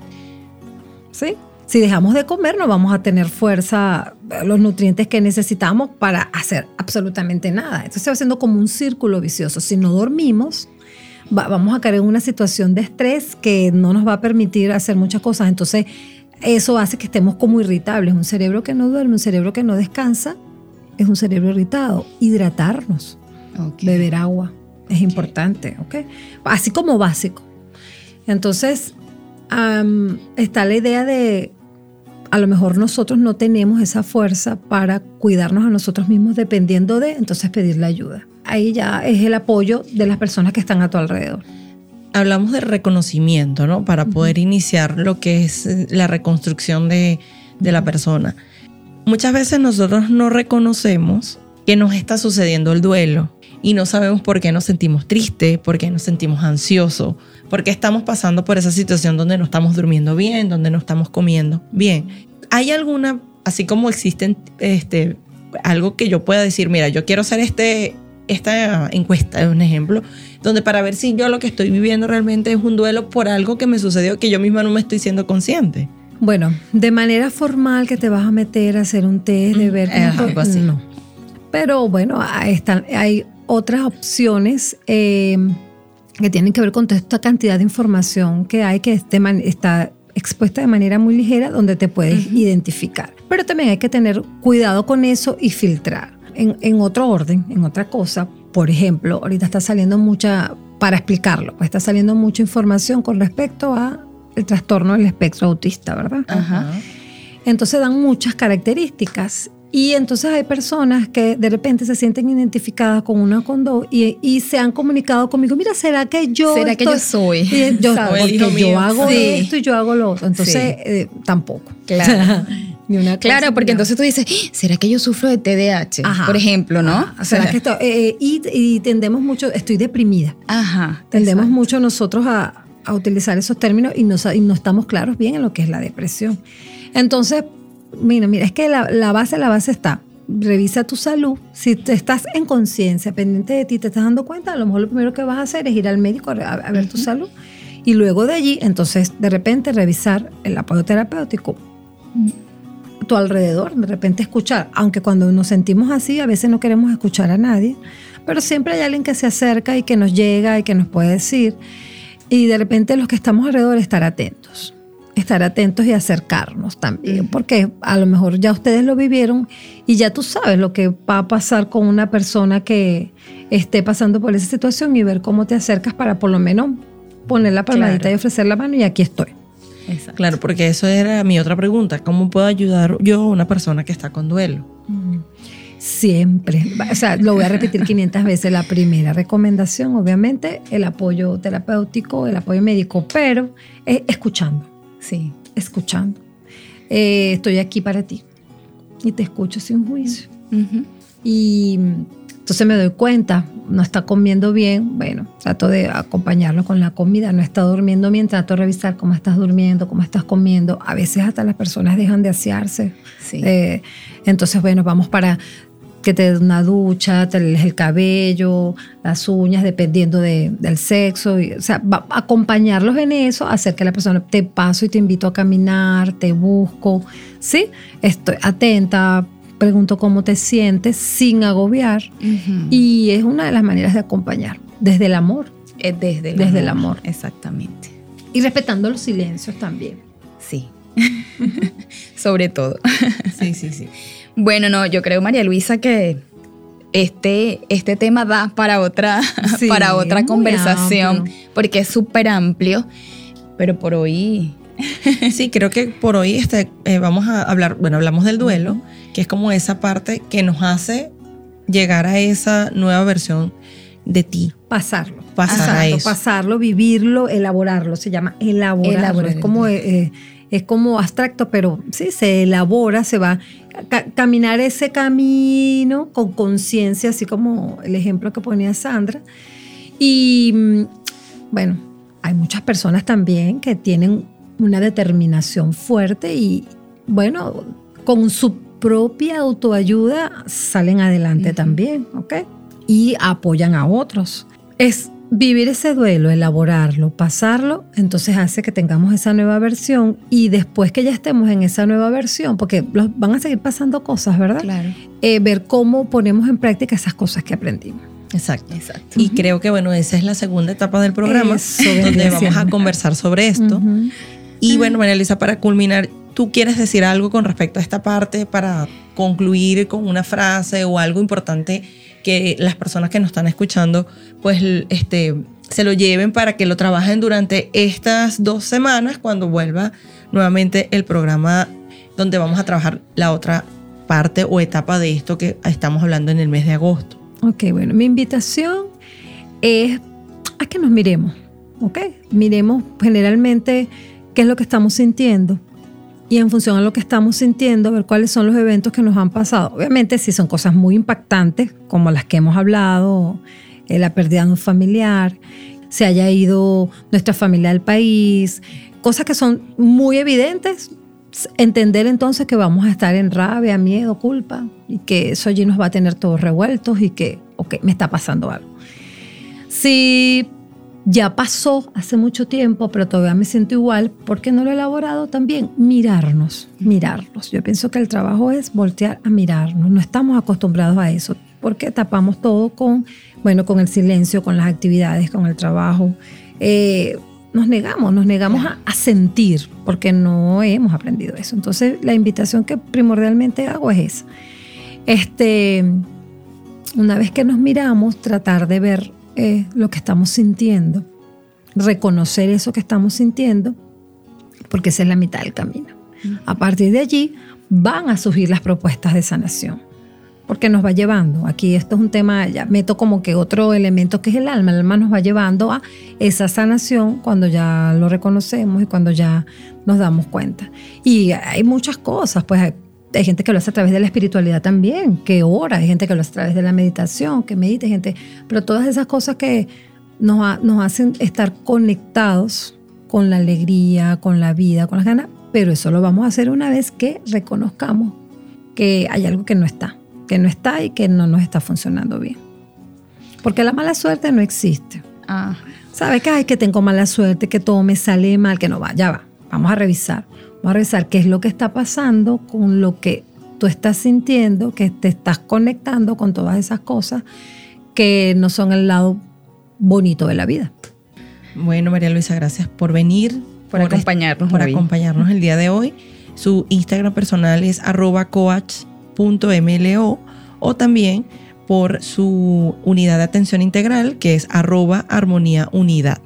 ¿Sí? Si dejamos de comer, no vamos a tener fuerza, los nutrientes que necesitamos para hacer absolutamente nada. Entonces se va haciendo como un círculo vicioso. Si no dormimos, va- vamos a caer en una situación de estrés que no nos va a permitir hacer muchas cosas. Entonces, eso hace que estemos como irritables. Un cerebro que no duerme, un cerebro que no descansa, es un cerebro irritado. Hidratarnos, Ok. beber agua, es importante, ¿ok? Así como básico. Entonces, está la idea de, a lo mejor nosotros no tenemos esa fuerza para cuidarnos a nosotros mismos dependiendo de, entonces pedirle ayuda. ahí ya es el apoyo de las personas que están a tu alrededor. Hablamos de reconocimiento, ¿no? Para poder iniciar lo que es eh, la reconstrucción de, de la persona. Muchas veces nosotros no reconocemos que nos está sucediendo el duelo y no sabemos por qué nos sentimos tristes, por qué nos sentimos ansiosos, por qué estamos pasando por esa situación donde no estamos durmiendo bien, donde no estamos comiendo bien. ¿Hay alguna, así como existen este, algo que yo pueda decir, mira, yo quiero hacer este, esta encuesta, un ejemplo, donde para ver si yo lo que estoy viviendo realmente es un duelo por algo que me sucedió que yo misma no me estoy siendo consciente? Bueno, de manera formal que te vas a meter a hacer un test de ver Eh, algo así. No. Pero bueno, ahí están, hay otras opciones eh, que tienen que ver con toda esta cantidad de información que hay que esté man- está expuesta de manera muy ligera donde te puedes identificar. Pero también hay que tener cuidado con eso y filtrar. En, en otro orden, en otra cosa, por ejemplo, ahorita está saliendo mucha, para explicarlo, pues está saliendo mucha información con respecto a el trastorno del espectro autista, ¿verdad? Ajá. Entonces dan muchas características y entonces hay personas que de repente se sienten identificadas con una con dos y, y se han comunicado conmigo, mira, ¿será que yo... ¿Será que yo estoy-" soy? Yo, porque yo mío. hago Sí. esto y yo hago lo otro. Entonces, Sí. eh, tampoco. Claro. Ni una cosa Claro, porque entonces tú dices, "¡Ah! ¿será que yo sufro de TDAH? Ajá. Por ejemplo, ¿no? Ajá. ¿Será que esto- eh, y, y tendemos mucho, estoy deprimida. Ajá. Tendemos exacto. mucho nosotros a, a utilizar esos términos y no, sa- y no estamos claros bien en lo que es la depresión. Entonces, mira, mira, es que la, la base, la base está. Revisa tu salud. Si te estás en conciencia, pendiente de ti, te estás dando cuenta, a lo mejor lo primero que vas a hacer es ir al médico a, a ver tu salud. Y luego de allí, entonces, de repente, revisar el apoyo terapéutico tu alrededor, de repente escuchar, aunque cuando nos sentimos así a veces no queremos escuchar a nadie, pero siempre hay alguien que se acerca y que nos llega y que nos puede decir, y de repente los que estamos alrededor estar atentos, estar atentos y acercarnos también, porque a lo mejor ya ustedes lo vivieron y ya tú sabes lo que va a pasar con una persona que esté pasando por esa situación y ver cómo te acercas para por lo menos poner la palmadita Claro. y ofrecer la mano y aquí estoy. Exacto. Claro, porque eso era mi otra pregunta. ¿Cómo puedo ayudar yo a una persona que está con duelo? Siempre. O sea, lo voy a repetir 500 veces. La primera recomendación, obviamente, el apoyo terapéutico, el apoyo médico, pero eh, escuchando, Sí. escuchando. Eh, estoy aquí para ti y te escucho sin juicio. Y entonces me doy cuenta, no está comiendo bien, bueno, trato de acompañarlo con la comida, no está durmiendo bien, trato de revisar cómo estás durmiendo, cómo estás comiendo. A veces hasta las personas dejan de asearse. Sí. Eh, entonces, bueno, vamos para que te dé una ducha, te lees el cabello, las uñas, dependiendo de- del sexo. y, o sea, va- acompañarlos en eso, hacer que la persona te paso y te invito a caminar, te busco, ¿sí? Estoy atenta, pregunto cómo te sientes sin agobiar. Y es una de las maneras de acompañar, desde el amor Es desde el Desde amor. el amor. Exactamente. y respetando los silencios también. Sí. Sobre todo. Sí, sí, sí. Bueno, no, yo creo, María Luisa, que este, este tema da para otra, Sí, para otra conversación, amplio. porque es súper amplio, pero por hoy... Sí, creo que por hoy este, eh, vamos a hablar, bueno, hablamos del duelo, que es como esa parte que nos hace llegar a esa nueva versión de ti, Pasarlo. pasar a Exacto, eso. pasarlo, vivirlo, elaborarlo, se llama elaborarlo. Elaborar es como eh, es como abstracto, pero sí se elabora, se va ca- caminar ese camino con conciencia, así como el ejemplo que ponía Sandra. Y mm, bueno, hay muchas personas también que tienen una determinación fuerte y bueno, con su propia autoayuda salen adelante también, ¿ok? Y apoyan a otros. Es vivir ese duelo, elaborarlo, pasarlo, entonces hace que tengamos esa nueva versión y después que ya estemos en esa nueva versión, porque los- van a seguir pasando cosas, ¿verdad? Claro. Eh, ver cómo ponemos en práctica esas cosas que aprendimos. Exacto. Exacto. Y creo que, bueno, esa es la segunda etapa del programa, Eso, donde vamos a conversar sobre esto. Y bueno, María Luisa, para culminar, ¿tú quieres decir algo con respecto a esta parte para concluir con una frase o algo importante que las personas que nos están escuchando, pues este, se lo lleven para que lo trabajen durante estas dos semanas cuando vuelva nuevamente el programa donde vamos a trabajar la otra parte o etapa de esto que estamos hablando en el mes de agosto? Ok, bueno, mi invitación es a que nos miremos, ¿ok? Miremos generalmente qué es lo que estamos sintiendo y en función a lo que estamos sintiendo, ver cuáles son los eventos que nos han pasado. Obviamente, si son cosas muy impactantes, como las que hemos hablado, eh, la pérdida de un familiar, se haya ido nuestra familia del país, cosas que son muy evidentes, entender entonces que vamos a estar en rabia, miedo, culpa y que eso allí nos va a tener todos revueltos y que, ok, me está pasando algo. Si ya pasó hace mucho tiempo, pero todavía me siento igual, ¿por qué no lo he elaborado también? Mirarnos, mirarnos. Yo pienso que el trabajo es voltear a mirarnos. No estamos acostumbrados a eso porque tapamos todo con, bueno, con el silencio, con las actividades, con el trabajo. Eh, nos negamos, nos negamos a, sentir porque no hemos aprendido eso. Entonces, la invitación que primordialmente hago es esa. Este, una vez que nos miramos, tratar de ver eh, lo que estamos sintiendo, reconocer eso que estamos sintiendo, porque esa es la mitad del camino. A partir de allí van a surgir las propuestas de sanación porque nos va llevando. Aquí esto es un tema, ya meto como que otro elemento que es el alma. El alma nos va llevando a esa sanación cuando ya lo reconocemos y cuando ya nos damos cuenta. Y hay muchas cosas, pues hay, gente que lo hace a través de la espiritualidad también, que ora, hay gente que lo hace a través de la meditación, que medita, gente, pero todas esas cosas que nos, nos hacen estar conectados con la alegría, con la vida, con las ganas, pero eso lo vamos a hacer una vez que reconozcamos que hay algo que no está que no está y que no nos está funcionando bien. Porque la mala suerte no existe. Ah. ¿Sabes que, hay que tengo mala suerte, que todo me sale mal, que no va? Ya va. Vamos a revisar. Vamos a revisar qué es lo que está pasando con lo que tú estás sintiendo, que te estás conectando con todas esas cosas que no son el lado bonito de la vida. Bueno, María Luisa, gracias por venir. Por, acompañarnos. Por acompañarnos el día de hoy. Su Instagram personal es arroba coach .mlo o también por su unidad de atención integral que es arroba armonía unidad.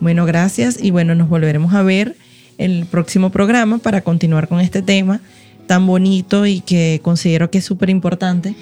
Bueno, gracias y bueno, nos volveremos a ver el próximo programa para continuar con este tema tan bonito y que considero que es súper importante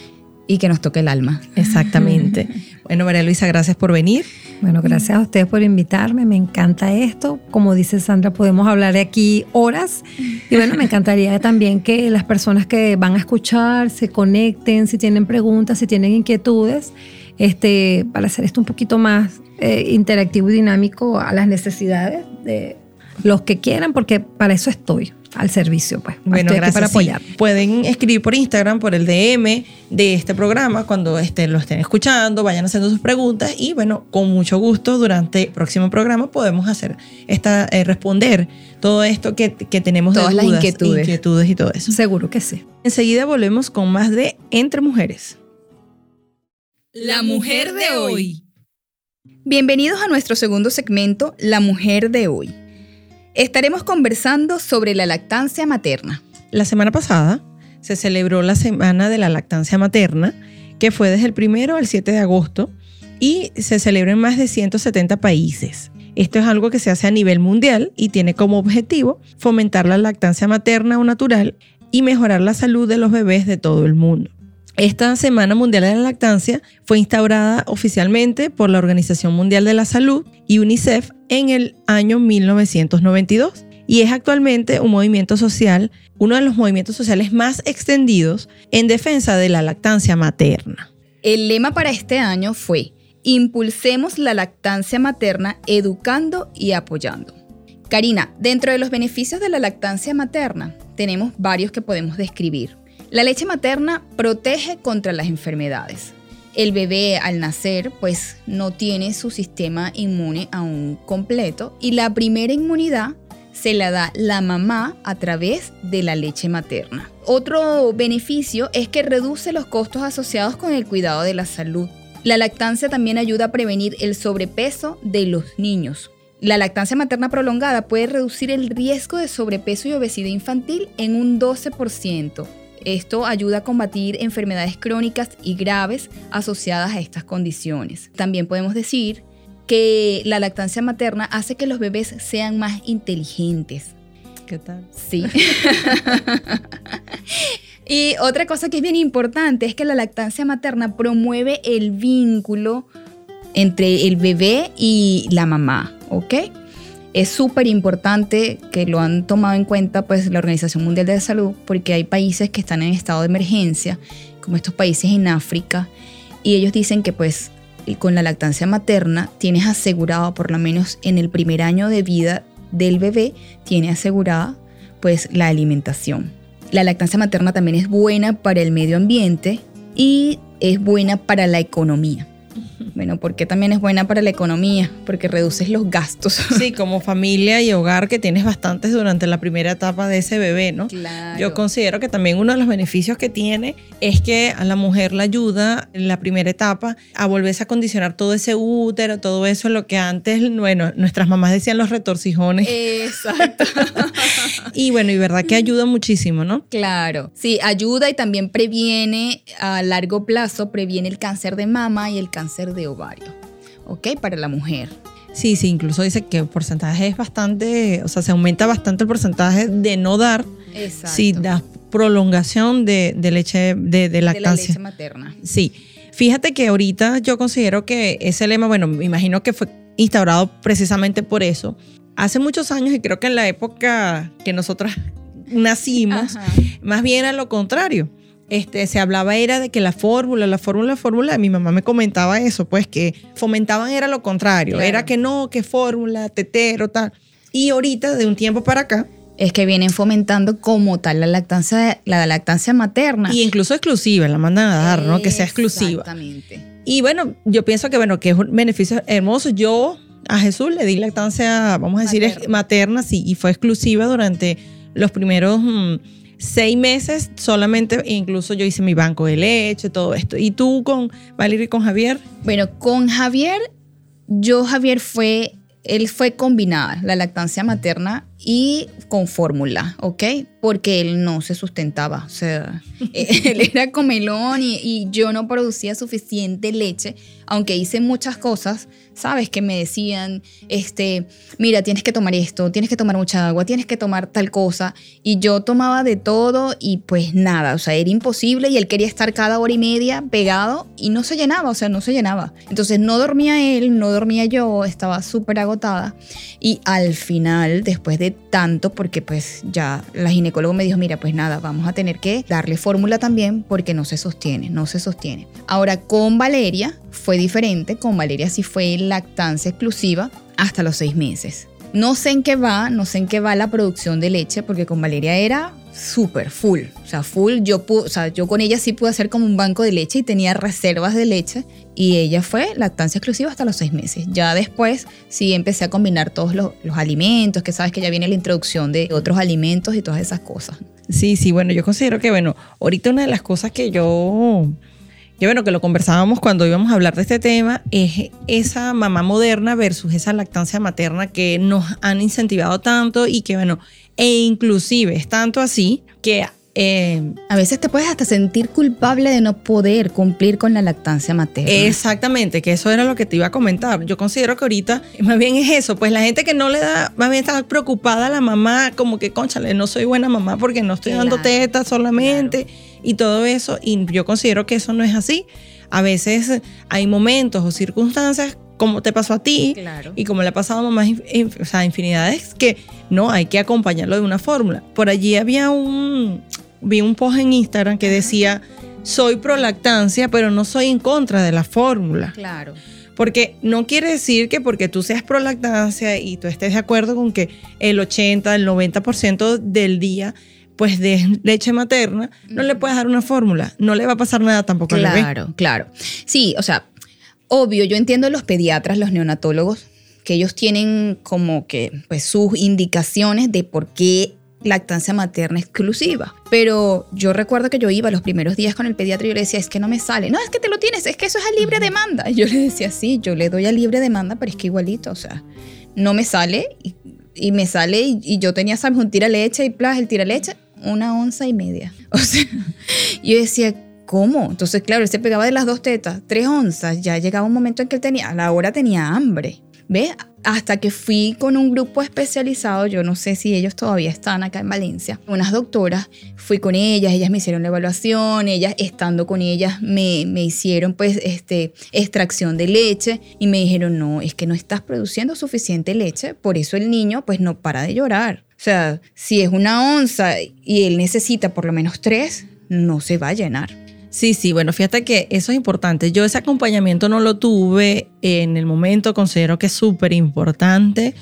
y que nos toque el alma. Exactamente. bueno, María Luisa, gracias por venir. Bueno, gracias a ustedes por invitarme. Me encanta esto. Como dice Sandra, podemos hablar de aquí horas. Y bueno, me encantaría también que las personas que van a escuchar se conecten, si tienen preguntas, si tienen inquietudes, este, para hacer esto un poquito más eh, interactivo y dinámico a las necesidades de los que quieran, porque para eso estoy al servicio, pues. Bueno, gracias. Para apoyar. Pueden escribir por Instagram, por el DM de este programa, cuando estén, lo estén escuchando, vayan haciendo sus preguntas y bueno, con mucho gusto durante el próximo programa podemos hacer esta, eh, responder todo esto que, tenemos Todas las inquietudes. inquietudes y todo eso. Seguro que sí. Enseguida volvemos con más de Entre Mujeres. La mujer de hoy. Bienvenidos a nuestro segundo segmento, La mujer de hoy. Estaremos conversando sobre la lactancia materna. La semana pasada se celebró la Semana de la Lactancia Materna, que fue desde el 1 al 7 de agosto y se celebra en más de 170 países. Esto es algo que se hace a nivel mundial y tiene como objetivo fomentar la lactancia materna o natural y mejorar la salud de los bebés de todo el mundo. Esta Semana Mundial de la Lactancia fue instaurada oficialmente por la Organización Mundial de la Salud y UNICEF en el año 1992 y es actualmente un movimiento social, uno de los movimientos sociales más extendidos en defensa de la lactancia materna. El lema para este año fue Impulsemos la lactancia materna educando y apoyando. Karina, dentro de los beneficios de la lactancia materna tenemos varios que podemos describir. La leche materna protege contra las enfermedades. El bebé al nacer pues no tiene su sistema inmune aún completo y la primera inmunidad se la da la mamá a través de la leche materna. Otro beneficio es que reduce los costos asociados con el cuidado de la salud. La lactancia también ayuda a prevenir el sobrepeso de los niños. La lactancia materna prolongada puede reducir el riesgo de sobrepeso y obesidad infantil en un 12%. Esto ayuda a combatir enfermedades crónicas y graves asociadas a estas condiciones. También podemos decir que la lactancia materna hace que los bebés sean más inteligentes. ¿Qué tal? Sí. Y otra cosa que es bien importante es que la lactancia materna promueve el vínculo entre el bebé y la mamá, ¿ok? Es súper importante que lo han tomado en cuenta pues la Organización Mundial de la Salud porque hay países que están en estado de emergencia, como estos países en África, y ellos dicen que pues con la lactancia materna tienes asegurado por lo menos en el primer año de vida del bebé, tiene asegurada pues la alimentación. La lactancia materna también es buena para el medio ambiente y es buena para la economía. Bueno, porque también es buena para la economía, porque reduces los gastos. Sí, como familia y hogar que tienes bastantes durante la primera etapa de ese bebé, ¿no? Claro. Yo considero que también uno de los beneficios que tiene es que a la mujer la ayuda en la primera etapa a volverse a condicionar todo ese útero, todo eso, lo que antes, bueno, nuestras mamás decían los retorcijones. Exacto. y bueno, y verdad que ayuda muchísimo, ¿no? Claro, sí, ayuda y también previene a largo plazo, previene el cáncer de mama y el cáncer de ovario, ¿ok? Para la mujer. Sí, sí, incluso dice que el porcentaje es bastante, o sea, se aumenta bastante el porcentaje de no dar Exacto. si das prolongación de, de leche, de, de de la lactancia. leche materna. Sí, fíjate que ahorita yo considero que ese lema, bueno, me imagino que fue instaurado precisamente por eso. Hace muchos años, y creo que en la época que nosotras nacimos, Ajá. más bien a lo contrario. Este, se hablaba era de que la fórmula, la fórmula, la fórmula, mi mamá me comentaba eso, pues que fomentaban era lo contrario, Claro. era que no, que fórmula, tetero, tal. Y ahorita, de un tiempo para acá, Es que vienen fomentando como tal la lactancia, la lactancia materna. y incluso exclusiva, la mandan a dar, ¿no? Que sea exclusiva. Exactamente. Y bueno, yo pienso que bueno, que es un beneficio hermoso. Yo a Jesús le di lactancia, vamos a decir, materna, sí, y fue exclusiva durante los primeros mm, seis meses solamente, e incluso yo hice mi banco de leche, todo esto. ¿Y tú con Valeria y con Javier? Bueno, con Javier, yo Javier fue, él fue combinada, la lactancia materna y con fórmula, ¿ok? Porque él no se sustentaba, o sea, él era comelón y, y yo no producía suficiente leche, aunque hice muchas cosas, ¿sabes? Que me decían, este, mira, tienes que tomar esto, tienes que tomar mucha agua, tienes que tomar tal cosa, y yo tomaba de todo y pues nada, o sea, era imposible y él quería estar cada hora y media pegado y no se llenaba, o sea, no se llenaba. Entonces no dormía él, no dormía yo, estaba súper agotada y al final, después de tanto, porque pues ya la ginecólogo me dijo, mira, pues nada, vamos a tener que darle fórmula también porque no se sostiene, no se sostiene. Ahora con Valeria fue diferente, con Valeria sí fue lactancia exclusiva hasta los seis meses. No sé en qué va, no sé en qué va la producción de leche, porque con Valeria era súper full. O sea, full. Yo, o sea, yo con ella sí pude hacer como un banco de leche y tenía reservas de leche. Y ella fue lactancia exclusiva hasta los seis meses. Ya después sí empecé a combinar todos los, los alimentos, que sabes que ya viene la introducción de otros alimentos y todas esas cosas. Sí, sí, bueno, yo considero que, bueno, ahorita una de las cosas que yo, que bueno, que lo conversábamos cuando íbamos a hablar de este tema, es esa mamá moderna versus esa lactancia materna que nos han incentivado tanto y que, bueno, e inclusive es tanto así que... eh, A veces te puedes hasta sentir culpable de no poder cumplir con la lactancia materna. Exactamente, que eso era lo que te iba a comentar. Yo considero que ahorita más bien es eso, pues la gente que no le da, más bien está preocupada a la mamá, como que, conchale, no soy buena mamá porque no estoy dando Claro, tetas solamente y todo eso. Y yo considero que eso no es así. A veces hay momentos o circunstancias, como te pasó a ti, Claro. y como le ha pasado a mamás, o sea, infinidades, que no hay que acompañarlo de una fórmula. Por allí había un, vi un post en Instagram que decía, soy pro lactancia, pero no soy en contra de la fórmula. Claro. Porque no quiere decir que porque tú seas pro lactancia y tú estés de acuerdo con que el 80, el 90% del día pues de leche materna, no le puedes dar una fórmula. No le va a pasar nada tampoco al bebé. Claro, claro. Sí, o sea, obvio, yo entiendo los pediatras, los neonatólogos, que ellos tienen como que pues, sus indicaciones de por qué lactancia materna exclusiva. Pero yo recuerdo que yo iba los primeros días con el pediatra y yo le decía, es que no me sale. No, es que te lo tienes, es que eso es a libre demanda. Y yo le decía, sí, yo le doy a libre demanda, pero es que igualito, o sea, no me sale y, y me sale y, y yo tenía, ¿sabes? Un tira leche y plas, el tira leche, una onza y media. O sea, yo decía, ¿cómo? Entonces, claro, él se pegaba de las dos tetas, tres onzas, ya llegaba un momento en que él tenía, a la hora tenía hambre. ¿Ves? Hasta que fui con un grupo especializado, yo no sé si ellos todavía están acá en Valencia, unas doctoras, fui con ellas, ellas me hicieron la evaluación, ellas estando con ellas me, me hicieron pues este, extracción de leche y me dijeron, no, es que no estás produciendo suficiente leche, por eso el niño pues no para de llorar. O sea, si es una onza y él necesita por lo menos tres, no se va a llenar. Sí, sí, bueno, fíjate que eso es importante. Yo ese acompañamiento no lo tuve en el momento, considero que es súper importante.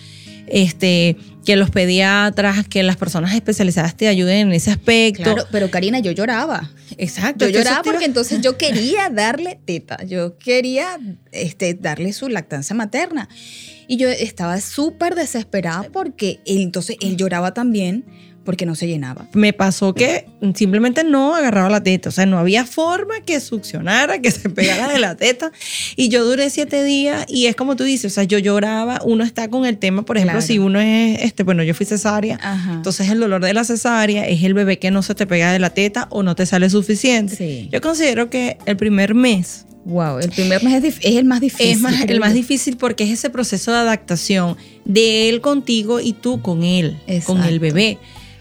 Este, que los pediatras, que las personas especializadas te ayuden en ese aspecto. Claro, pero Karina, yo lloraba. Exacto. Yo lloraba porque entonces yo quería darle teta, yo quería este, darle su lactancia materna. Y yo estaba súper desesperada porque él, entonces él lloraba también porque no se llenaba. me pasó que simplemente no agarraba la teta, o sea, no había forma que succionara, que se pegara de la teta. Y yo duré siete días y es como tú dices, o sea, yo lloraba, uno está con el tema, por ejemplo, Claro. si uno es, este, bueno, yo fui cesárea, Ajá. entonces el dolor de la cesárea es el bebé que no se te pega de la teta o no te sale suficiente. Sí. Yo considero que el primer mes Wow, el primer mes es, es el más difícil. es más, el más difícil porque es ese proceso de adaptación de él contigo y tú con él, con el bebé.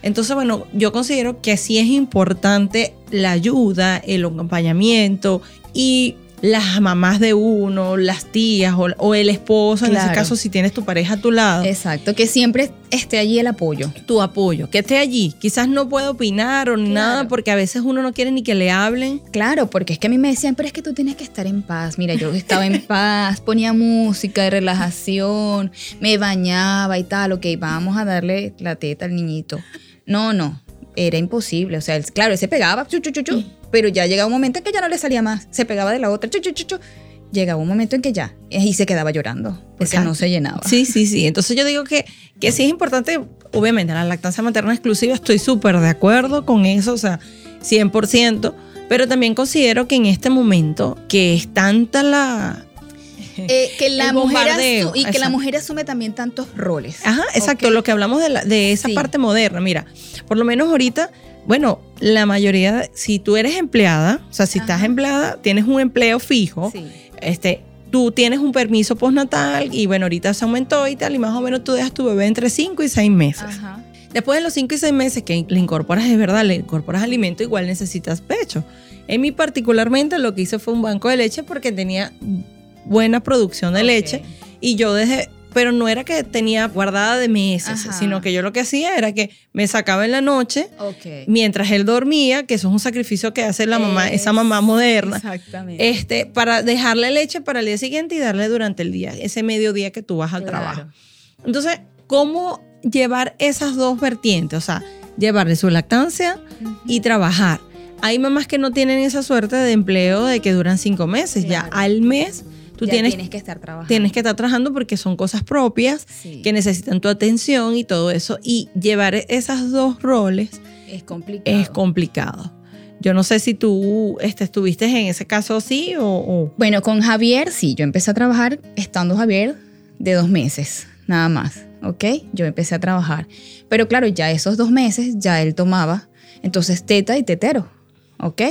Entonces, bueno, yo considero que sí es importante la ayuda, el acompañamiento y las mamás de uno, las tías o, o el esposo, en ese caso, si tienes tu pareja a tu lado, Exacto, que siempre esté allí el apoyo. tu apoyo, que esté allí. Quizás no puede opinar o nada Claro. porque a veces uno no quiere ni que le hablen. Claro, porque es que a mí me decían, pero es que tú tienes que estar en paz. Mira, yo estaba en paz, ponía música de relajación, me bañaba y tal, ok, vamos a darle la teta al niñito. No, no, era imposible. O sea, él- claro, él se pegaba, chu, chu, pero ya llegaba un momento en que ya no le salía más. Se pegaba de la otra. Llegaba un momento en que ya, y se quedaba llorando, porque Exacto. no se llenaba. Sí, sí, sí. Entonces yo digo que, que sí es importante, obviamente, la lactancia materna exclusiva, estoy súper de acuerdo con eso, o sea, 100%, pero también considero que en este momento, que es tanta la... Eh, que la El mujer bombardeo, asu- y que la mujer asume también tantos roles. Ajá, exacto, lo que hablamos de, la- de esa Sí. parte moderna, mira, por lo menos ahorita, bueno, la mayoría, si tú eres empleada, o sea, si estás empleada, tienes un empleo fijo, Sí. este, tú tienes un permiso postnatal y bueno, ahorita se aumentó y tal, y más o menos tú dejas tu bebé entre 5 y 6 meses. Ajá. Después de los 5 y 6 meses que le incorporas de verdad, le incorporas alimento, igual necesitas pecho. En mí particularmente lo que hice fue un banco de leche porque tenía buena producción de leche y yo desde, pero no era que tenía guardada de meses, Ajá. sino que yo lo que hacía era que me sacaba en la noche mientras él dormía, que eso es un sacrificio que hace la mamá, esa mamá moderna. Exactamente. Este, para dejarle leche para el día siguiente y darle durante el día, ese mediodía que tú vas al Claro. trabajo. Entonces, ¿cómo llevar esas dos vertientes? O sea, llevarle su lactancia y trabajar. Hay mamás que no tienen esa suerte de empleo de que duran cinco meses. Ya al mes tú Ya tienes, tienes que estar trabajando. tienes que estar trabajando porque son cosas propias Sí. que necesitan tu atención y todo eso. Y llevar esas dos roles es complicado. es complicado. Yo no sé si tú este, estuviste en ese caso así o- o Bueno, con Javier, sí, yo empecé a trabajar estando Javier de dos meses, nada más, ¿ok? Yo empecé a trabajar. Pero claro, ya esos dos meses ya él tomaba, entonces teta y tetero, ¿ok?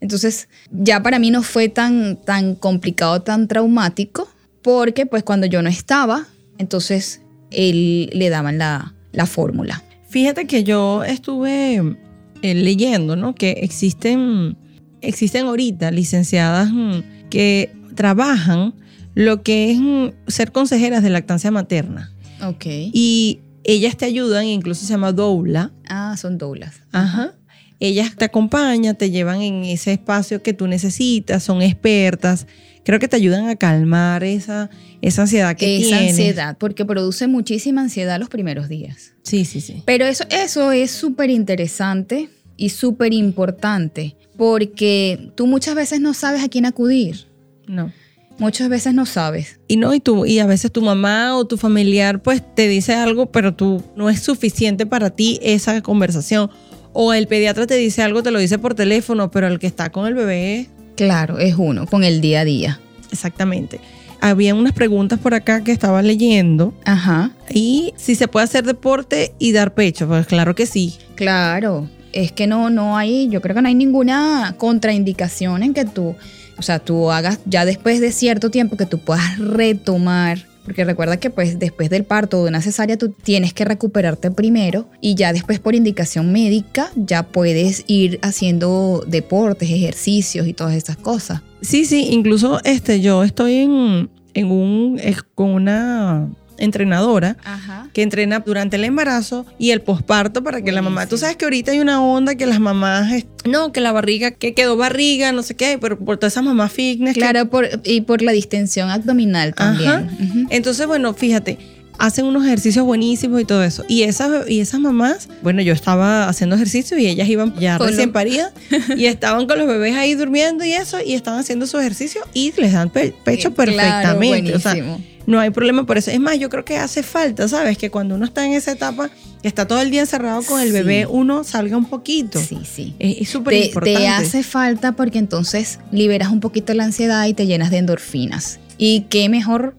Entonces ya para mí no fue tan, tan complicado, tan traumático, porque pues cuando yo no estaba, entonces él le daban la, la fórmula. Fíjate que yo estuve eh, leyendo, ¿no? Que existen, existen ahorita licenciadas mm, que trabajan lo que es mm, ser consejeras de lactancia materna. Ok. Y ellas te ayudan, incluso se llama doula. ah, son doulas. Ajá. Ellas te acompañan, te llevan en ese espacio que tú necesitas, son expertas. Creo que te ayudan a calmar esa, esa ansiedad que Esa tienes. ansiedad, porque produce muchísima ansiedad los primeros días. Sí, sí, sí. Pero eso, eso es súper interesante y súper importante, porque tú muchas veces no sabes a quién acudir. No. Muchas veces no sabes. Y no, y tú, y a veces tu mamá o tu familiar pues te dice algo, pero tú no es suficiente para ti esa conversación. O el pediatra te dice algo, te lo dice por teléfono, pero el que está con el bebé, Claro, es uno, con el día a día. exactamente. Había unas preguntas por acá que estaba leyendo. Ajá, Y si se puede hacer deporte y dar pecho, pues claro que sí. claro. Es que no, no hay, yo creo que no hay ninguna contraindicación en que tú, o sea, tú hagas ya después de cierto tiempo que tú puedas retomar porque recuerda que pues después del parto o de una cesárea tú tienes que recuperarte primero y ya después por indicación médica ya puedes ir haciendo deportes, ejercicios y todas esas cosas. Sí, sí, incluso este, yo estoy en, en un, con una entrenadora Ajá. que entrena durante el embarazo y el posparto para que la mamá, tú sabes que ahorita hay una onda que las mamás, no, que la barriga, que quedó barriga, no sé qué, pero por todas esas mamás fitness. que- Claro, por, y por la distensión abdominal también. Ajá. Entonces, bueno, fíjate, hacen unos ejercicios buenísimos y todo eso. Y esas, y esas mamás, bueno, yo estaba haciendo ejercicio y ellas iban ya Con recién paridas y estaban con los bebés ahí durmiendo y eso, y estaban haciendo su ejercicio y les dan pe- pecho Eh, claro, perfectamente. o sea, buenísimo. No hay problema por eso. Es más, yo creo que hace falta, ¿sabes? Que cuando uno está en esa etapa, que está todo el día encerrado con el Sí. bebé, uno salga un poquito. Sí, sí. Es súper Te, importante. te hace falta porque entonces liberas un poquito la ansiedad y te llenas de endorfinas. Y qué mejor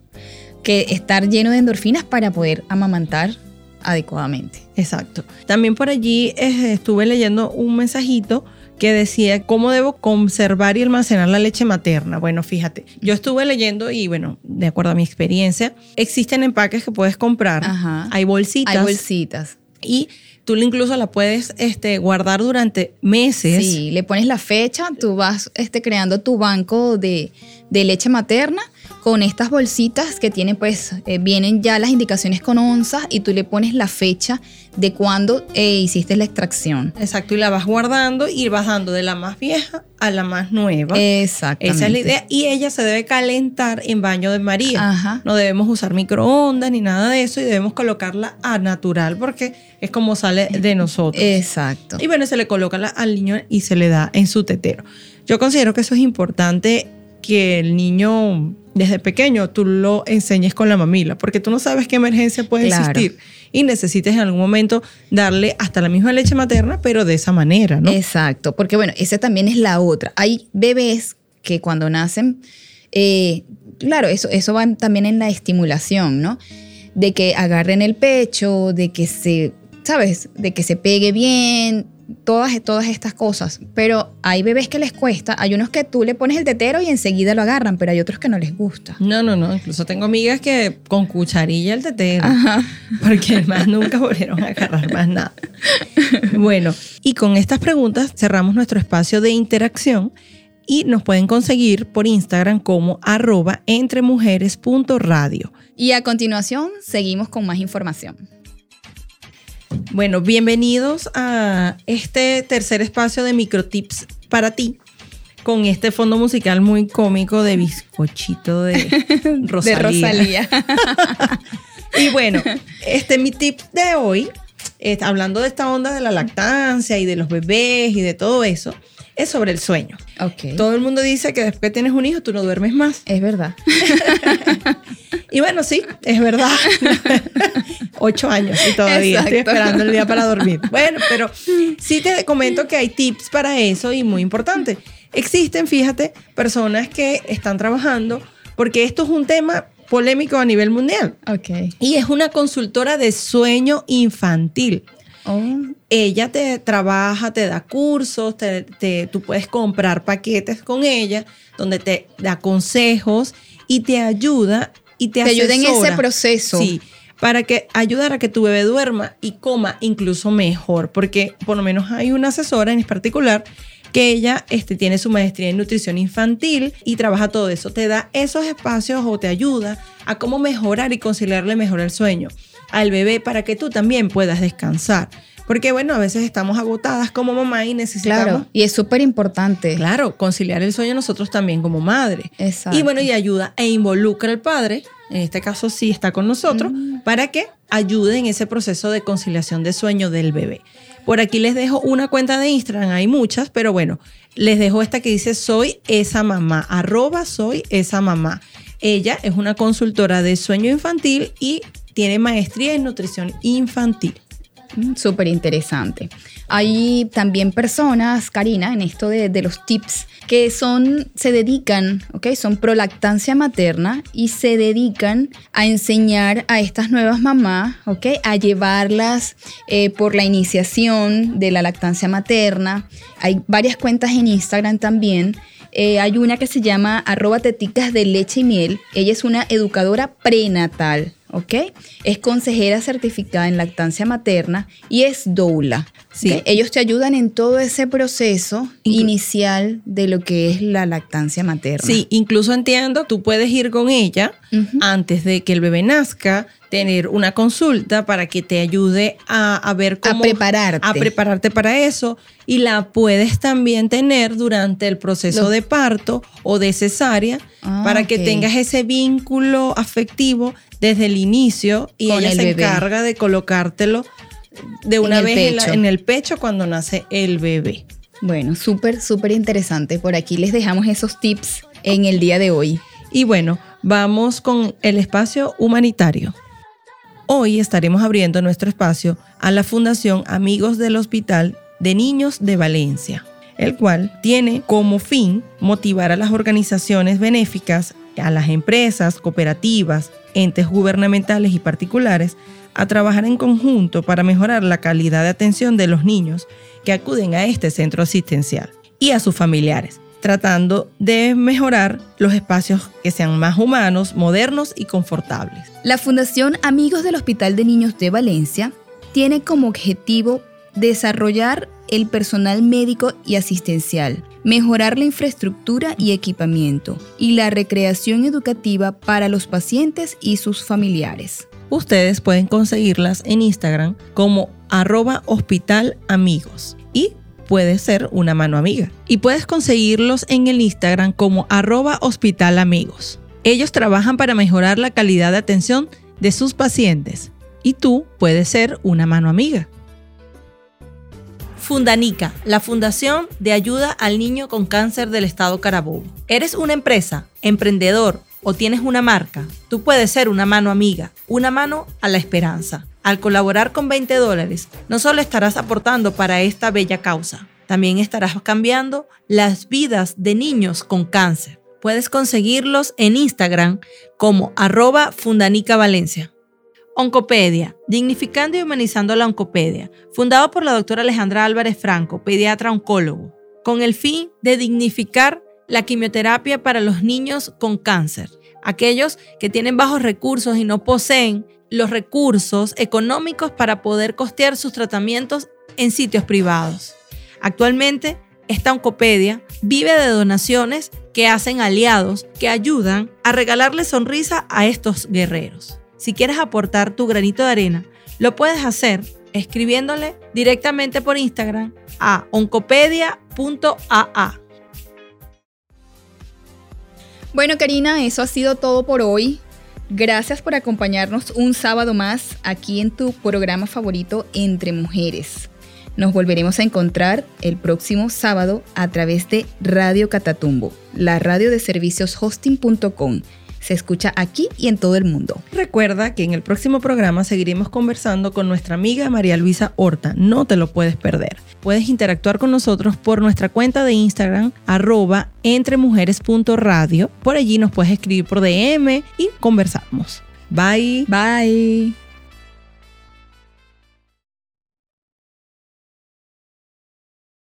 que estar lleno de endorfinas para poder amamantar adecuadamente. Exacto. También por allí eh, estuve leyendo un mensajito que decía cómo debo conservar y almacenar la leche materna. Bueno, fíjate, yo estuve leyendo y bueno, de acuerdo a mi experiencia, existen empaques que puedes comprar. Ajá. Hay bolsitas. Hay bolsitas. Y tú incluso la puedes este, guardar durante meses. Sí, le pones la fecha, tú vas este, creando tu banco de, de leche materna con estas bolsitas que tienen, pues, eh, vienen ya las indicaciones con onzas y tú le pones la fecha de cuándo eh, hiciste la extracción. Exacto, y la vas guardando y vas dando de la más vieja a la más nueva. Exactamente. Esa es la idea. Y ella se debe calentar en baño de María. Ajá. No debemos usar microondas ni nada de eso y debemos colocarla a natural porque es como sale de nosotros. Exacto. Y bueno, se le coloca la- al niño y se le da en su tetero. Yo considero que eso es importante que el niño desde pequeño tú lo enseñes con la mamila, porque tú no sabes qué emergencia puede Claro. existir y necesites en algún momento darle hasta la misma leche materna, pero de esa manera, ¿no? Exacto, porque bueno, esa también es la otra. Hay bebés que cuando nacen, eh, claro, eso, eso va también en la estimulación, ¿no? De que agarren el pecho, de que se, ¿sabes? De que se pegue bien, todas, todas estas cosas. Pero hay bebés que les cuesta, hay unos que tú le pones el tetero y enseguida lo agarran, pero hay otros que no les gusta. No, no, no. Incluso tengo amigas que con cucharilla el tetero. Ajá. Porque más nunca volvieron a agarrar más nada. Bueno, y con estas preguntas cerramos nuestro espacio de interacción y nos pueden conseguir por Instagram como arroba entremujeres.radio. Y a continuación seguimos con más información. Bueno, bienvenidos a este tercer espacio de microtips para ti con este fondo musical muy cómico de bizcochito de Rosalía. De Rosalía. Y bueno, este mi tip de hoy, hablando de esta onda de la lactancia y de los bebés y de todo eso, es sobre el sueño. ok. Todo el mundo dice que después que tienes un hijo tú no duermes más. Es verdad. Y bueno, sí, es verdad. Ocho años y todavía estoy Exacto. esperando el día para dormir. Bueno, pero sí te comento que hay tips para eso y muy importante. Existen, fíjate, personas que están trabajando porque esto es un tema polémico a nivel mundial. Ok. Y es una consultora de sueño infantil. Oh, Ella te trabaja, te da cursos, te, te- tú puedes comprar paquetes con ella donde te da consejos y te ayuda y te, Te ayuda en ese proceso. Sí, para que ayudar a que tu bebé duerma y coma incluso mejor, porque por lo menos hay una asesora en particular que ella este, tiene su maestría en nutrición infantil y trabaja todo eso. Te da esos espacios o te ayuda a cómo mejorar y conciliarle mejor el sueño al bebé para que tú también puedas descansar. Porque bueno, a veces estamos agotadas como mamá y necesitamos... claro. Y es súper importante. Claro, conciliar el sueño nosotros también como madre. Exacto. Y bueno, y ayuda e involucra al padre, en este caso sí está con nosotros, Mm. para que ayude en ese proceso de conciliación de sueño del bebé. Por aquí les dejo una cuenta de Instagram, hay muchas, pero bueno, les dejo esta que dice soy esa mamá, arroba soy esa mamá. Ella es una consultora de sueño infantil y tiene maestría en nutrición infantil. Mm, Súper interesante. Hay también personas, Karina, en esto de, los tips, que son, se dedican, ¿ok? Son prolactancia materna y se dedican a enseñar a estas nuevas mamás, ¿ok? A llevarlas eh, por la iniciación de la lactancia materna. Hay varias cuentas en Instagram también. Eh, hay una que se llama arroba teticas de leche y miel. Ella es una educadora prenatal. ¿Ok? Es consejera certificada en lactancia materna y es doula. Sí. Ellos te ayudan en todo ese proceso Inclu- inicial de lo que es la lactancia materna. Sí, incluso entiendo, tú puedes ir con ella antes de que el bebé nazca, tener una consulta para que te ayude a, a ver A cómo... prepararte. A prepararte para eso. Y la puedes también tener durante el proceso Los- de parto o de cesárea Ah, para que tengas ese vínculo afectivo desde el inicio y Con ella el se bebé. encarga de colocártelo de una vez en, la- en el pecho cuando nace el bebé. Bueno, súper, súper interesante. Por aquí les dejamos esos tips en el día de hoy. Y bueno, vamos con el espacio humanitario. Hoy estaremos abriendo nuestro espacio a la Fundación Amigos del Hospital de Niños de Valencia, el cual tiene como fin motivar a las organizaciones benéficas, a las empresas, cooperativas, entes gubernamentales y particulares a trabajar en conjunto para mejorar la calidad de atención de los niños que acuden a este centro asistencial y a sus familiares, tratando de mejorar los espacios que sean más humanos, modernos y confortables. La Fundación Amigos del Hospital de Niños de Valencia tiene como objetivo desarrollar el personal médico y asistencial, mejorar la infraestructura y equipamiento y la recreación educativa para los pacientes y sus familiares. Ustedes pueden conseguirlas en Instagram como arroba hospital amigos y puede ser una mano amiga. Y puedes conseguirlos en el Instagram como arroba hospital amigos. Ellos trabajan para mejorar la calidad de atención de sus pacientes y tú puedes ser una mano amiga. Fundanica, la Fundación de Ayuda al Niño con Cáncer del Estado Carabobo. ¿Eres una empresa, emprendedor o tienes una marca? Tú puedes ser una mano amiga, una mano a la esperanza. Al colaborar con 20 dólares, no solo estarás aportando para esta bella causa, también estarás cambiando las vidas de niños con cáncer. Puedes conseguirlos en Instagram como arroba Fundanica Valencia. Oncopedia, dignificando y humanizando la oncopedia, fundado por la doctora Alejandra Álvarez Franco, pediatra oncólogo, con el fin de dignificar la quimioterapia para los niños con cáncer, aquellos que tienen bajos recursos y no poseen los recursos económicos para poder costear sus tratamientos en sitios privados. Actualmente, esta oncopedia vive de donaciones que hacen aliados que ayudan a regalarle sonrisa a estos guerreros. Si quieres aportar tu granito de arena, lo puedes hacer escribiéndole directamente por Instagram a oncopedia.aa. Bueno, Karina, eso ha sido todo por hoy. Gracias por acompañarnos un sábado más aquí en tu programa favorito Entre Mujeres. Nos volveremos a encontrar el próximo sábado a través de Radio Catatumbo, la radio de servicios hosting.com. Se escucha aquí y en todo el mundo. Recuerda que en el próximo programa seguiremos conversando con nuestra amiga María Luisa Horta. No te lo puedes perder. Puedes interactuar con nosotros por nuestra cuenta de Instagram, arroba entremujeres.radio. Por allí nos puedes escribir por DM y conversamos. Bye. Bye.